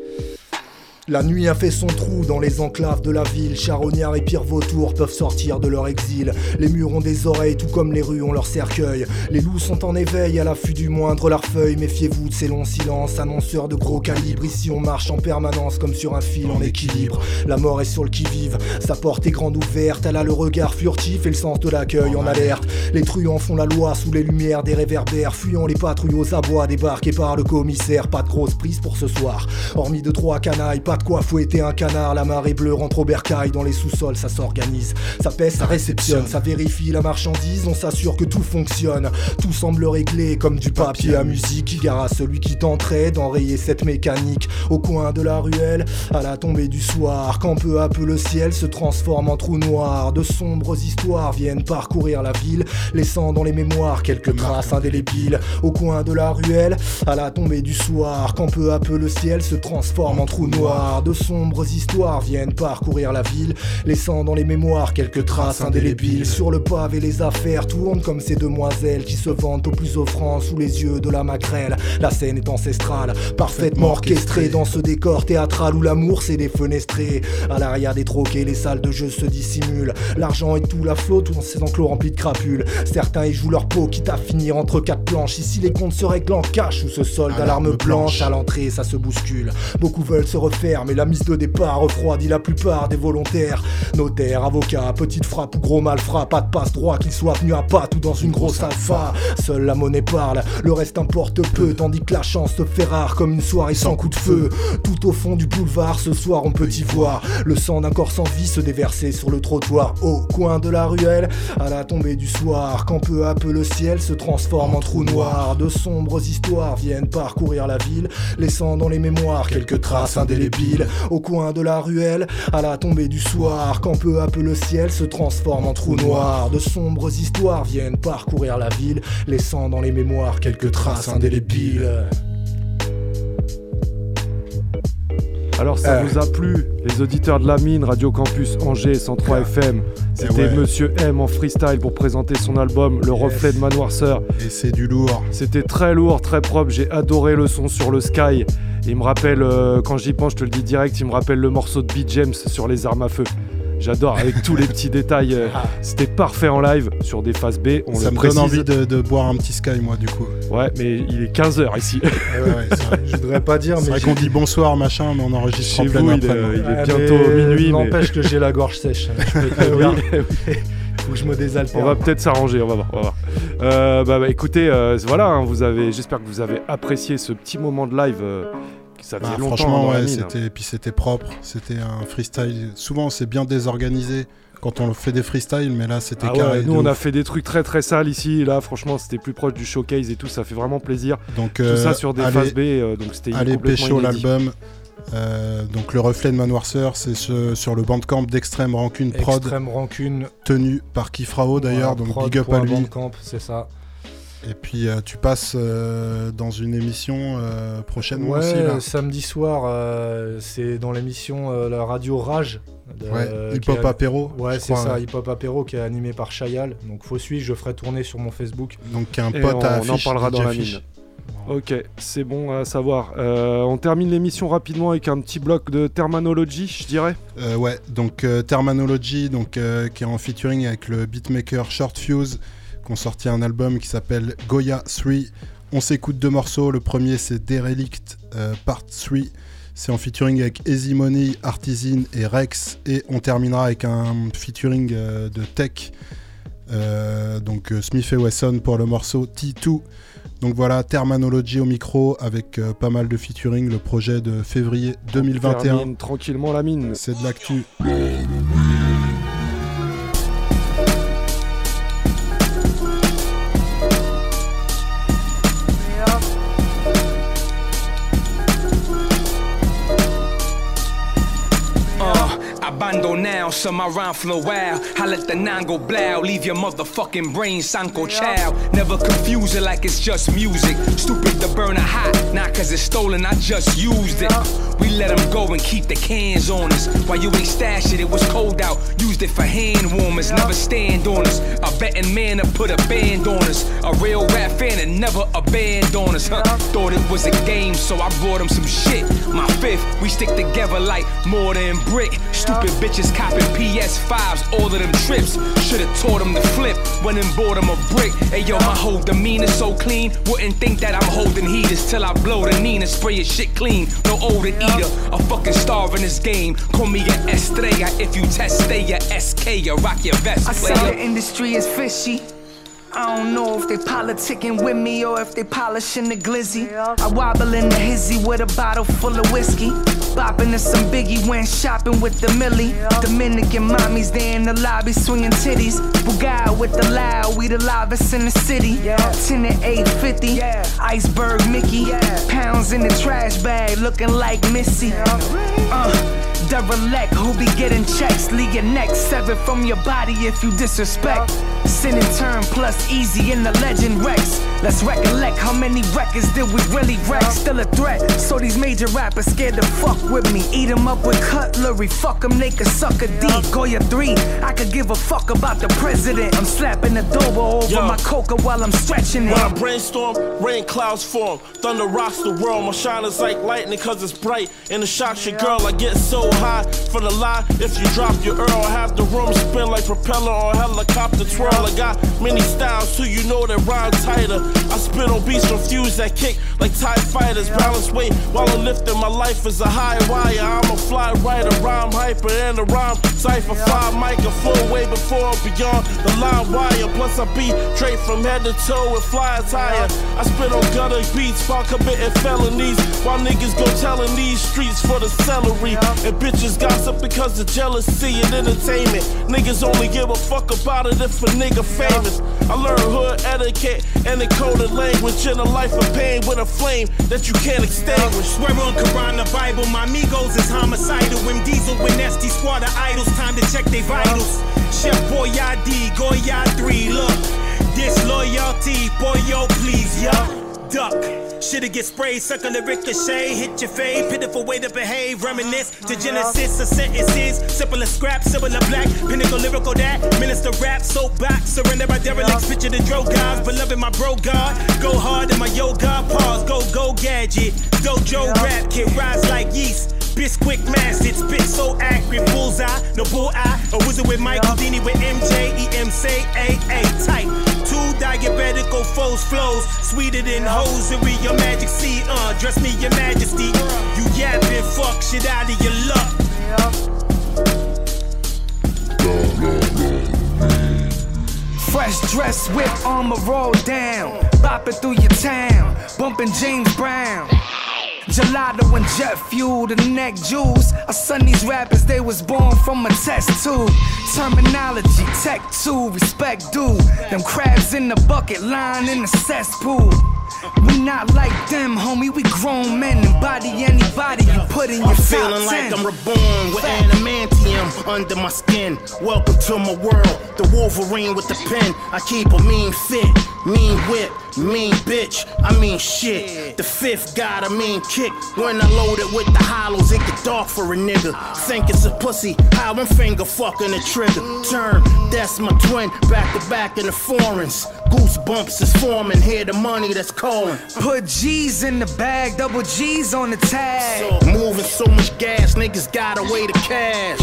La nuit a fait son trou dans les enclaves de la ville. Charognards et pires vautours peuvent sortir de leur exil. Les murs ont des oreilles, tout comme les rues ont leur cercueil. Les loups sont en éveil à l'affût du moindre larfeuille. Méfiez-vous de ces longs silences, annonceurs de gros calibre. Ici on marche en permanence comme sur un fil en équilibre. La mort est sur le qui-vive, sa porte est grande ouverte. Elle a le regard furtif et le sens de l'accueil en alerte. Les truands font la loi sous les lumières des réverbères. Fuyant les patrouilles aux abois, débarqués par le commissaire. Pas de grosse prise pour ce soir. Hormis de trois canailles, pas de quoi fouetter un canard. La marée bleue rentre au bercail. Dans les sous-sols, ça s'organise. Ça pèse, ça réceptionne, ça vérifie la marchandise. On s'assure que tout fonctionne. Tout semble réglé comme du papier à musique. Qui gare à celui qui tenterait d'enrayer cette mécanique. Au coin de la ruelle, à la tombée du soir. Quand peu à peu le ciel se transforme en trou noir. De sombres histoires viennent parcourir la ville. Laissant dans les mémoires quelques traces indélébiles. Au coin de la ruelle, à la tombée du soir. Quand peu à peu le ciel se transforme en trou noir. De sombres histoires viennent parcourir la ville, laissant dans les mémoires quelques traces indélébiles. Sur le pavé, les affaires tournent comme ces demoiselles qui se vantent au plus offrant sous les yeux de la maquerelle. La scène est ancestrale, parfaitement orchestrée dans ce décor théâtral où l'amour s'est défenestré. À l'arrière des troquets, les salles de jeu se dissimulent. L'argent est tout la flotte dans ces enclos remplis de crapules. Certains y jouent leur peau, quitte à finir entre quatre planches. Ici, les comptes se règlent en cash ou se soldent à l'arme blanche. À l'entrée, ça se bouscule. Beaucoup veulent se refaire, mais la mise de départ refroidit la plupart des volontaires. Notaire, avocat, petite frappe ou gros malfrat, pas de passe droit qu'il soit venu à patte ou dans une grosse alpha. Seule la monnaie parle, le reste importe peu, tandis que la chance se fait rare comme une soirée sans coup de feu. Tout au fond du boulevard, ce soir on peut y voir le sang d'un corps sans vie se déverser sur le trottoir. Au coin de la ruelle, à la tombée du soir, quand peu à peu le ciel se transforme en trou noir. De sombres histoires viennent parcourir la ville, laissant dans les mémoires quelques traces indélébiles. Au coin de la ruelle, à la tombée du soir, quand peu à peu le ciel se transforme en trou noir. De sombres histoires viennent parcourir la ville, laissant dans les mémoires quelques traces indélébiles. Alors ça Euh. vous a plu, les auditeurs de la mine, Radio Campus Angers 103 FM. C'était ouais. Monsieur M en freestyle pour présenter son album Le Reflet de ma noirceur. Et c'est du lourd. C'était très lourd, très propre. J'ai adoré le son sur le Sky. Il me rappelle, euh, quand j'y pense, je te le dis direct, il me rappelle le morceau de Beat James sur les armes à feu. J'adore avec tous les petits détails. euh, C'était parfait en live sur des phases B. On Ça me précise. donne envie de, de boire un petit Sky, moi, du coup. Ouais, mais il est 15h ici. Ouais, ouais, c'est vrai. Je voudrais pas dire, C'est mais vrai j'ai- qu'on dit bonsoir, machin, mais on enregistre en Chez vous, il est- après-midi. il est Ouais, bientôt mais minuit, mais- N'empêche que j'ai la gorge sèche. Je peux Ah. Faut que je me désaltère. On va peut-être s'arranger, on va voir. on va voir. Euh, bah, bah, écoutez, euh, voilà, hein, vous avez, j'espère que vous avez apprécié ce petit moment de live. Euh, ça faisait Bah, longtemps franchement, la ouais, c'était, et puis c'était propre, c'était un freestyle. Souvent, c'est bien désorganisé quand on fait des freestyles, mais là, c'était Ah ouais, carré. nous on a fait des trucs très très sales ici, là franchement c'était plus proche du showcase et tout, ça fait vraiment plaisir. Donc, tout euh, ça sur des allez- phases B, euh, donc c'était Allez pécho l'album. Euh, donc le reflet de ma noirceur, c'est ce- sur le bandcamp d'Extrême Rancune Prod, Extrême Rancune. tenu par Kifrao d'ailleurs, Voilà, donc prod big up à lui. Bandcamp, c'est ça. Et puis euh, tu passes euh, dans une émission euh, prochainement Ouais, aussi là. samedi soir, euh, c'est dans l'émission euh, la radio Rage. de- Ouais, Hip Hop Apéro, Ouais, c'est ça. Hip Hop Apéro qui est animé par Chayal. Donc faut suivre, je ferai tourner sur mon Facebook. Donc un Et pote on, à on en affiche, parlera dans la mine. Ok, c'est bon à savoir. Euh, on termine l'émission rapidement avec un petit bloc de terminologie, je dirais. Euh, ouais, donc euh, Terminology, donc, euh, qui est en featuring avec le beatmaker Short Fuse, qui ont sorti un album qui s'appelle Goya 3. On s'écoute deux morceaux. Le premier, c'est Derelict euh, Part 3. C'est en featuring avec Easy Money, Artisan et Rex. Et on terminera avec un featuring euh, de Tech. euh, donc Smith et Wesson pour le morceau T2. Donc voilà, Terminology au micro avec pas mal de featuring. Le projet de février 2021. Termine tranquillement la mine. C'est de l'actu. Bando now, so my rhyme flow wild. I let the nine go blow, leave your motherfucking brain sanko chow. Never confuse it like it's just music. Stupid to burn a hot, not cause it's stolen, I just used it. We let them go and keep the cans on us. While you ain't stash it, it was cold out. Used it for hand warmers, never stand on us. A betting man to put a band on us. A real rap fan that never abandoned us. Huh? Thought it was a game, so I brought him some shit. My fifth, we stick together like more than brick. Stupid bitches copping PS5s, all of them trips. Should've taught them to flip, went and bought them a brick. Hey yo, my whole demeanor so clean. Wouldn't think that I'm holding heaters till I blow the Nina, spray your shit clean. No older eater, a fucking star in this game. Call me a Estrella if you test, stay a SK, you rock your vest. I say the industry is fishy. I don't know if they politicking with me or if they polishing the glizzy. I wobble in the hizzy with a bottle full of whiskey. Bopping to some biggie, went shopping with the Millie. Dominican mommies, they in the lobby swinging titties. Bugatti with the loud, we the loudest in the city. 10 to 850, iceberg Mickey. Pounds in the trash bag, looking like Missy. Uh, Derelict who be getting checks. Leave your neck severed from your body if you disrespect. Sin in turn plus easy in the legend Rex. Let's recollect how many records did we really wreck? Still a threat. So these major rappers scared to fuck with me. Eat 'em up with cutlery. Fuck 'em, they could suck a D. Goya 3. I could give a fuck about the president. I'm slapping the dobo over Yo. my coca while I'm stretching it. When I brainstorm, rain clouds form. Thunder rocks the world. My shine is like lightning cause it's bright. And it shocks your girl. I get so high for the lie. If you drop your Earl, have the room spin like propeller or helicopter twirl. I got many styles too, you know that rhyme tighter. I spit on beats confused that kick like TIE fighters. Balance weight while I'm lifting. My life is a high wire. I'm a fly writer, rhyme hyper, and a rhyme cipher. Five mic and flow way before beyond the line wire. Plus I beat straight from head to toe with fly attire. I spit on gutter beats while committing felonies. While niggas go telling these streets for the celery. And bitches gossip because of jealousy and entertainment. Niggas only give a fuck about it if a nigga famous. I learned hood etiquette and the encoded language in a life of pain with a flame that you can't extinguish. Swear on Quran, the Bible, my amigos is homicidal. When Diesel with Nasty Squad of idols, time to check their vitals. Chef Boyardee, Goya 3, look. Disloyalty, boy, yo, please, yo. Duck. Shit'll get sprayed, circle the ricochet, hit your fade, pitiful way to behave, reminisce to uh-huh. Genesis of sentences, simple as scrap, simple as black, pinnacle lyrical that, minister rap, soapbox, surrender by derelicts, picture the dro guys, beloved my bro god, go hard in my yoga, pause, go, go gadget, dojo rap, kid rise like yeast. Bisquick mass, it spit so accurate. Bullseye, no bull eye. A wizard with Michael Dini with MJ, EMC, AA type. Diabetical foes flows, sweeter than hosiery. Your magic C, uh, dress me your majesty. You yapping, fuck shit out of your luck. Fresh dress, whip armor roll down. Bopping through your town, bumping James Brown. Gelato and jet fuel, the neck jewels. I son these rappers, they was born from a test tube. Terminology, tech two, respect due. Them crabs in the bucket, line in the cesspool. We not like them, homie. We grown men and body anybody you put in your I'm feeling 10. like I'm reborn with adamantium under my skin. Welcome to my world, the Wolverine with the pen. I keep a mean fit, mean whip, mean bitch. I mean shit. The fifth got a mean kick. When I load it with the hollows, it get dark for a nigga. Think it's a pussy, how I'm finger fucking the trigger. Turn, that's my twin, back to back in the foreigns. Goosebumps is forming, hear the money that's calling. Put G's in the bag, double G's on the tag. Moving so much gas, niggas gotta weigh the cash.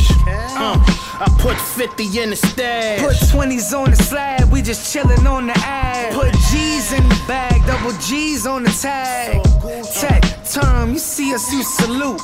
Uh, I put 50 in the stash. Put 20s on the slab, we just chillin' on the ad. Put G's in the bag, double G's on the tag. Tech term, you see us, you salute.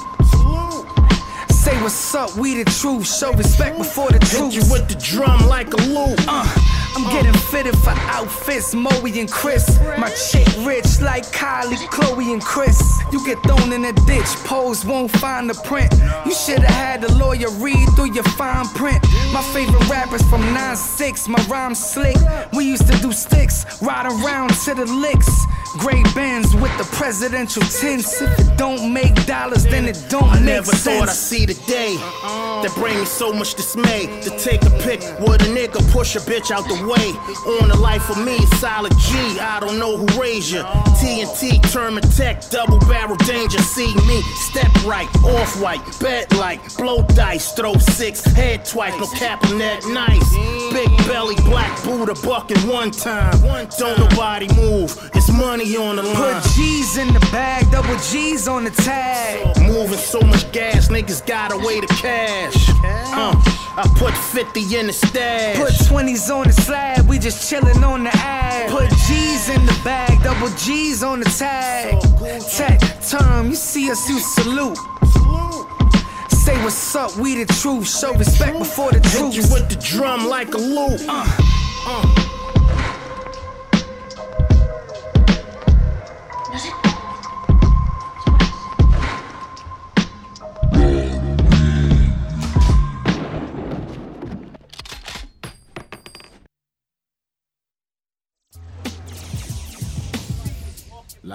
Say what's up, we the truth. Show respect before the truth. Hit you with the drum like a loop. Uh, I'm getting fitted for outfits, Moe and Chris. My chick rich like Kylie, Chloe, and Chris. You get thrown in a ditch, pose won't find the print. You should've had a lawyer read through your fine print. My favorite rappers from 9-6, my rhyme slick. We used to do sticks, ride around to the licks. Gray bands with the presidential tints. If it don't make dollars, then it don't I make never sense. thought I'd see the day that bring me so much dismay. To take a pic with a nigga, push a bitch out the way. On the life of me, solid G. I don't know who raised you. TNT, Termin Tech, double barrel danger. See me, step right, off white, bet like, blow dice, throw six, head twice, no cap on that nice. Big belly, black Buddha, bucking one time. Don't nobody move, it's money on the line. Put G's in the bag, double G's on the tag. Moving so much gas, niggas gotta weigh the cash. Uh, I put 50 in the stash. Put 20s on the slab, we just chillin' on the ad. Put G's in the bag, double G's on the tag. Tech term, you see us, you salute. Say what's up, we the truth. Show respect before the truth. Hit you with the drum like a loop. Uh, uh.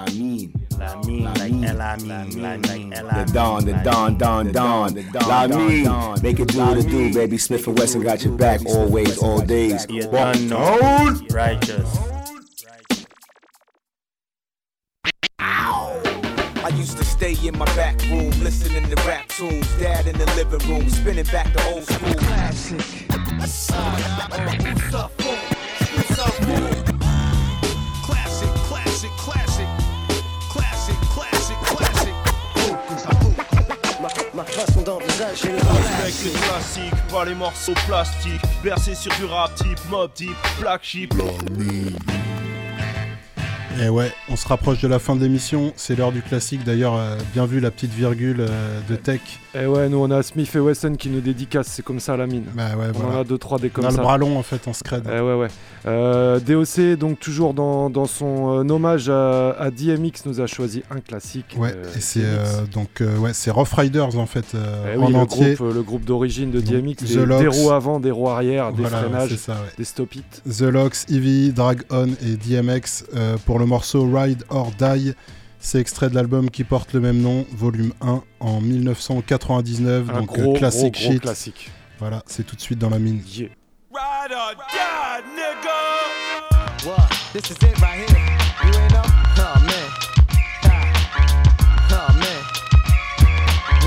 La mine. La mine, like L-I-mine, like, like The L-I-mine. dawn, the dawn, dawn, dawn. La mine. Make it do what it do, baby. Smith and Wesson got your back always, all days. You done know. Righteous. I used to stay in my back room, listening to rap tunes. Dad in the living room, spinning back the old school classic. Classic, classic, classic. Classic, Respecte les classiques, pas les morceaux plastiques. Bercé sur du rap type, mob type, black sheep. Et ouais, on se rapproche de la fin de l'émission. C'est l'heure du classique. D'ailleurs, euh, bien vu la petite virgule euh, de tech. Et ouais, nous on a Smith et Wesson qui nous dédicacent, c'est comme ça à la mine. Bah ouais, on voilà. en a deux, trois des comme on a ça. le bras long en fait en scred. Eh ouais, ouais. Euh, DOC, donc toujours dans, dans son euh, hommage à, à DMX, nous a choisi un classique. Ouais, euh, et c'est donc ouais, c'est Rough Riders en fait Eh en oui, entier. groupe, le groupe d'origine de DMX, des, roues avant, des roues arrière, des Voilà, freinages, c'est ça, ouais. des stop-it. The Locks, Eevee, Drag On et DMX pour le morceau Ride or Die. C'est extrait de l'album qui porte le même nom, volume 1 en 1999. Un donc gros, classique gros, gros shit. classique. Voilà, c'est tout de suite dans la mine. Ride or die, nigga. What? This is it right here. You ain't know? Oh man. Oh man.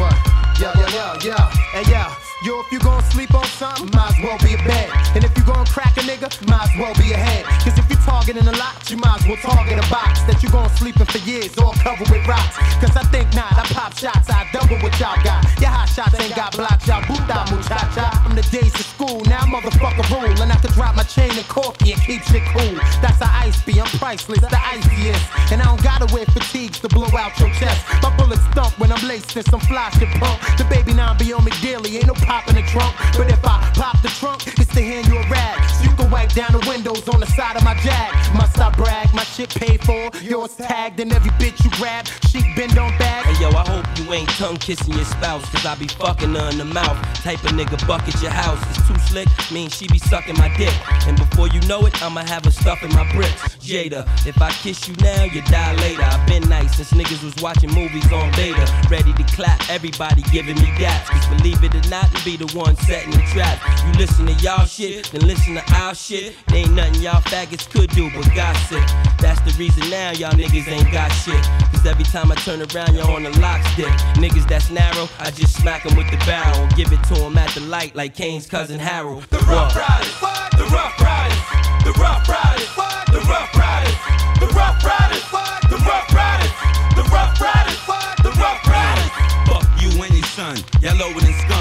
What? Yo, yo, yo, yo. Hey, yo. Yo, if you gon' sleep on something, might as well be a bed. And if you gon' crack a nigga, might as well be a head. Cause if you're targeting a lot, you might as well target a box that you gon' sleep in for years, all covered with rocks. Cause I think not, I pop shots, I double what y'all got. Your hot shots ain't got blocks, y'all boot out muchacha. From the days of school, now motherfucker rule. And I could drop my chain and corky and keep shit cool. That's how ice be, I'm priceless, the iciest. And I don't gotta wear fatigues to blow out your chest. My bullets thump when I'm laced in some fly shit pump. The baby now be on me daily, ain't no pop in the trunk. But if I pop the trunk, it's to hand you a rag. Can wipe down the windows on the side of my jag. Must I brag? My shit paid for, yours tagged, and every bitch you grab, she bend on back. Hey yo, I hope you ain't tongue kissing your spouse, cause I be fucking her in the mouth. Type of nigga bucket your house. It's too slick, mean she be sucking my dick. And before you know it, I'ma have her stuffing my bricks. Jada, if I kiss you now, you die later. I've been nice since niggas was watching movies on beta. Ready to clap, everybody giving me daps. Cause believe it or not, be the one setting the trap. You listen to y'all shit, then listen to our shit. There ain't nothing y'all faggots could do but gossip. That's the reason now y'all niggas ain't got shit. Cause every time I turn around, y'all on the lock stick. Niggas that's narrow, I just smack 'em with the barrel. Give it to 'em at the light like Kane's cousin Harold. The rough riders, the rough riders, the rough riders, the rough riders, the rough riders, the rough riders, the rough riders, the rough riders. Fuck you and your son, y'all lower than scum.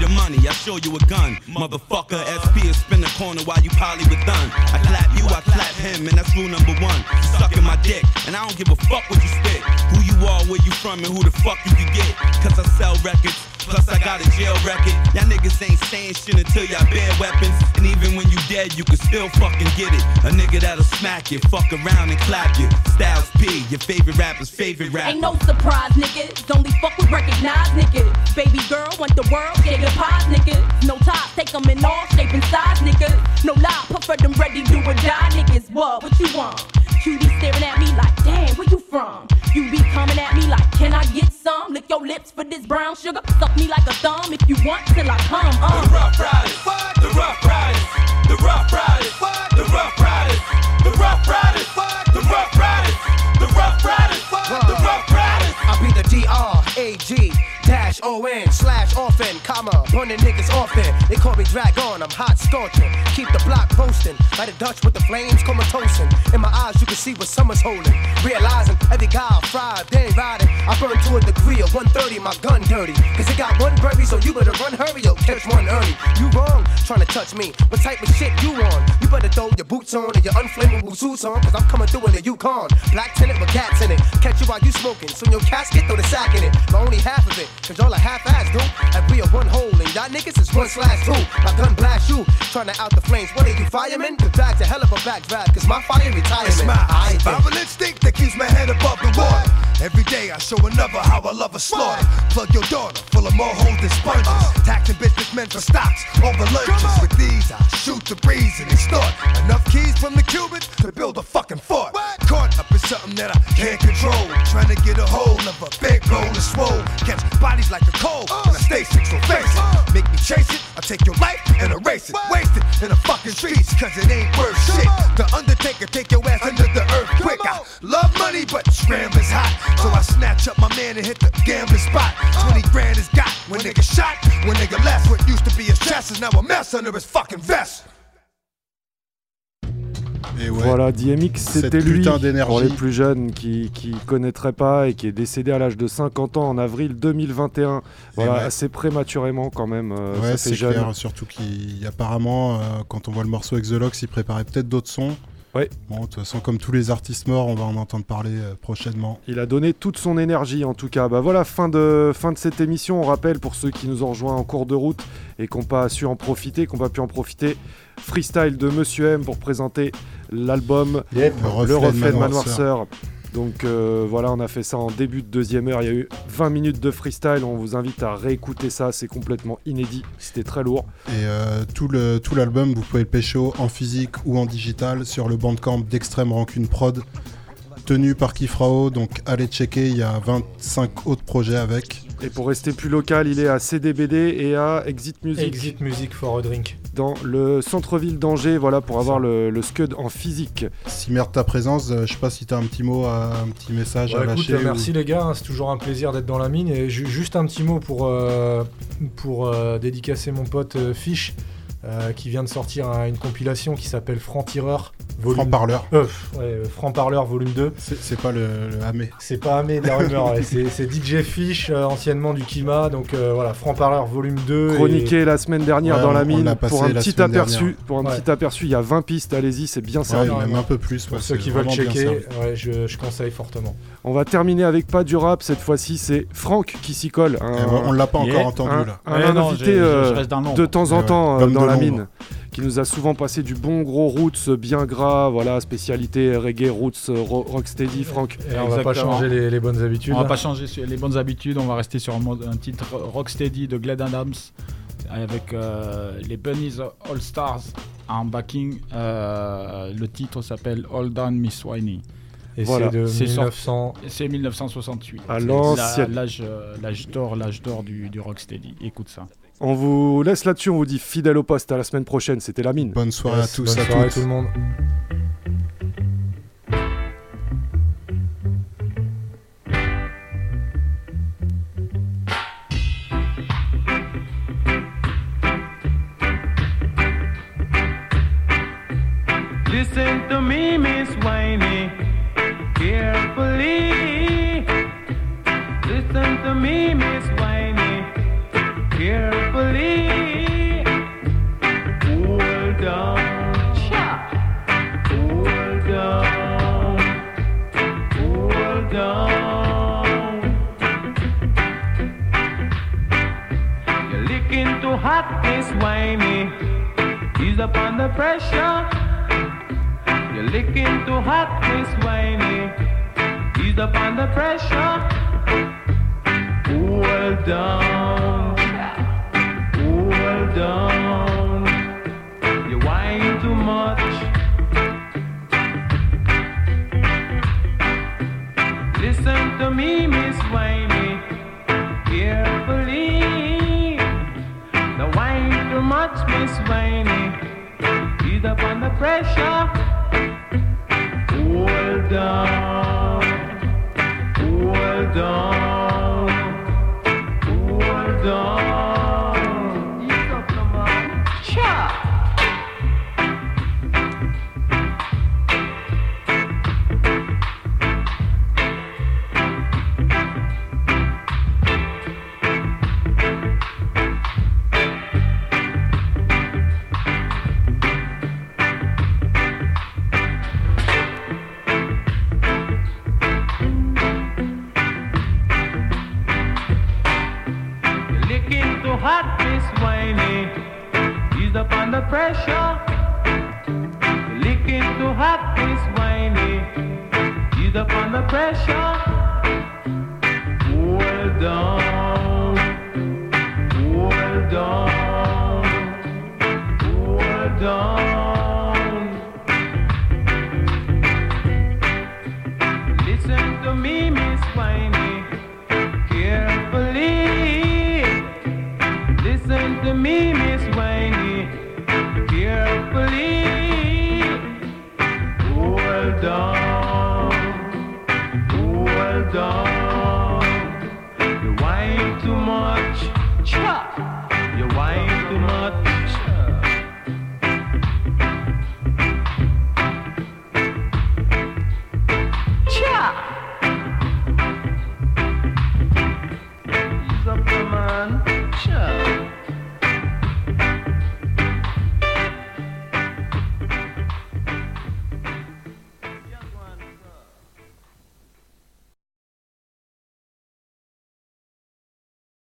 The money, I show you a gun. Motherfucker, SP is spin the corner while you poly with done. I clap you, I clap him, and that's rule number one. Sucking my dick, and I don't give a fuck what you spit. Who you are, where you from, and who the fuck you can get. Cause I sell records. Plus I got a jail record. Y'all niggas ain't saying shit until y'all bear weapons. And even when you dead, you can still fucking get it. A nigga that'll smack you, fuck around and clap you. Styles P, your favorite rapper's favorite rapper. Ain't no surprise, niggas. Only fuck with recognized niggas. Baby girl want the world, gave the pies, niggas. No ties, take 'em in all shape and size, niggas. No lie, prefer them ready, do or die, niggas. What, what you want? Cutie staring at me like, damn, where you from? You be coming at me like, can I get some? Lick your lips for this brown sugar. Suck me like a thumb if you want till I come. Uh. The rough riders, the rough riders, the rough riders, the rough riders, the rough riders, the rough riders, the rough riders, the rough riders. I be the D-R-A-G dash O-N slash orphan, comma, burning niggas often. They call me Dragon, I'm hot scorching. Keep the block roasting, like a Dutch with the flames comatosing. In my eyes, you can see what summer's holding. Realizing every guy fried, they riding. I burn to a degree of 130, my gun dirty. Cause it got one berry, so you better run hurry or catch one early. You wrong, trying to touch me. What type of shit you on? You better throw your boots on and your unflammable suits on, cause I'm coming through in the Yukon. Black tenant with cats in it. Catch you while you smoking. So your casket, throw the sack in it. But only half of it, cause y'all are half ass, dude. And we are one hole, and y'all niggas is one slash two. My gun blast you, trying to out the flames. What are you, firemen? The bag's a hell of a backdraft, cause my fire retirement. It's my I ain't survival instinct that keeps my head above the water. Every day I show another how I love a slaughter. Plug your daughter, full of more holes than sponges. Taxing businessmen for stocks over lunches. With these, I shoot the breeze and extort. Enough keys from the Cubans to build a fucking fort. Caught up in something that I can't control. Trying to get a hold of a big roll of swole. Catch bodies like a cold when I stay sick, so face it. Make me chase it, I take your life and erase it. Waste it in the fucking streets, cause it ain't worth shit. The Undertaker take your ass under the earth quick. I love money, but scrambling's hot. So I snatch up my man and hit the gambling spot. 20 grand is got when nigga shot. When nigga left what used to be his chest is now a mess under his fucking vest. Et ouais, Voilà, DMX, c'était lui, putain d'énergie. pour les plus jeunes qui qui connaîtraient pas et qui est décédé à l'âge de 50 ans en avril 2021. Voilà, ouais. assez prématurément quand même, euh, ouais, c'est clair. Surtout qu'apparemment, quand on voit le morceau avec The Lox, il préparait peut-être d'autres sons. Ouais. Bon, de toute façon, comme tous les artistes morts, on va en entendre parler euh, prochainement. Il a donné toute son énergie en tout cas. Bah voilà, fin de, fin de cette émission. On rappelle pour ceux qui nous ont rejoints en cours de route et qui n'ont pas su en profiter, qui n'ont pas pu en profiter, freestyle de Monsieur M pour présenter l'album Yep. Le reflet de Manoirceur. Donc euh, voilà, on a fait ça en début de deuxième heure. Il y a eu 20 minutes de freestyle. On vous invite à réécouter ça. C'est complètement inédit. C'était très lourd. Et euh, tout le tout l'album, vous pouvez le pécho en physique ou en digital sur le bandcamp d'Extrême Rancune Prod, tenu par Kifrao. Donc allez checker, il y a 25 autres projets avec. Et pour rester plus local, il est à CDBD et à Exit Music. Exit Music for a Drink. Dans le centre-ville d'Angers, voilà, pour avoir le, le Scud en physique. Si merde ta présence, euh, je sais pas si t'as un petit mot, à- un petit message Ouais, à écoute, lâcher. euh, merci ou- les gars, hein, c'est toujours un plaisir d'être dans la mine. Et ju- juste un petit mot pour, euh, pour euh, dédicacer mon pote euh, Fish, euh, qui vient de sortir un- une compilation qui s'appelle Franc-Tireur. volume- Franc-Parleur. Euh, ouais, euh, Franc-Parleur volume 2. C'est pas le, le Hamé. C'est pas Hamé de la rumeur, ouais, c'est DJ Fish, euh, anciennement du Kima. Donc euh, voilà, Franc-Parleur volume 2. Chroniqué la semaine dernière Ouais, dans la mine pour un petit aperçu. dernière. Pour un Ouais. petit aperçu, il y a 20 pistes. Allez-y, c'est bien Ouais, servi. même un peu plus. Pour ceux qui veulent checker, servi. ouais, je, je conseille fortement. On va terminer avec pas du rap cette fois-ci, c'est Franck qui s'y colle. un- Eh, on- on l'a pas Yeah. encore entendu, Un- là. Un, non, invité euh, de temps en Ouais, temps euh, dans la mine, qui nous a souvent passé du bon gros roots bien gras, voilà spécialité reggae roots euh, ro- rocksteady. Franck. Et on va pas changer les, les bonnes habitudes. On va là. pas changer les bonnes habitudes, on va rester sur un, titre Rocksteady de Glenn Adams avec euh, les Bunnies All Stars en backing. Euh, le titre s'appelle All Down Miss Winey. Et Voilà. c'est de C'est 1900. sorti- C'est 1968. À C'est l'ancienne. la- L'âge euh, l'âge d'or, l'âge d'or du, du Rocksteady. Écoute ça. On vous laisse là-dessus, on vous dit fidèle au poste. À la semaine prochaine, c'était la mine. Bonne soirée Yes, à tous, bonne à soirée toutes. tout le monde. Listen to me, meme is carefully. Hold on, cha. Hold on, hold. You're licking too hot, this whining. Ease up on the pressure. You're licking too hot. Ease up on the pressure. Hold on. Hold on. You whine too much. Listen to me, Miss Winey. Carefully. The wine too much, Miss Winey. He's up under pressure. Hold on. Hold on dawn.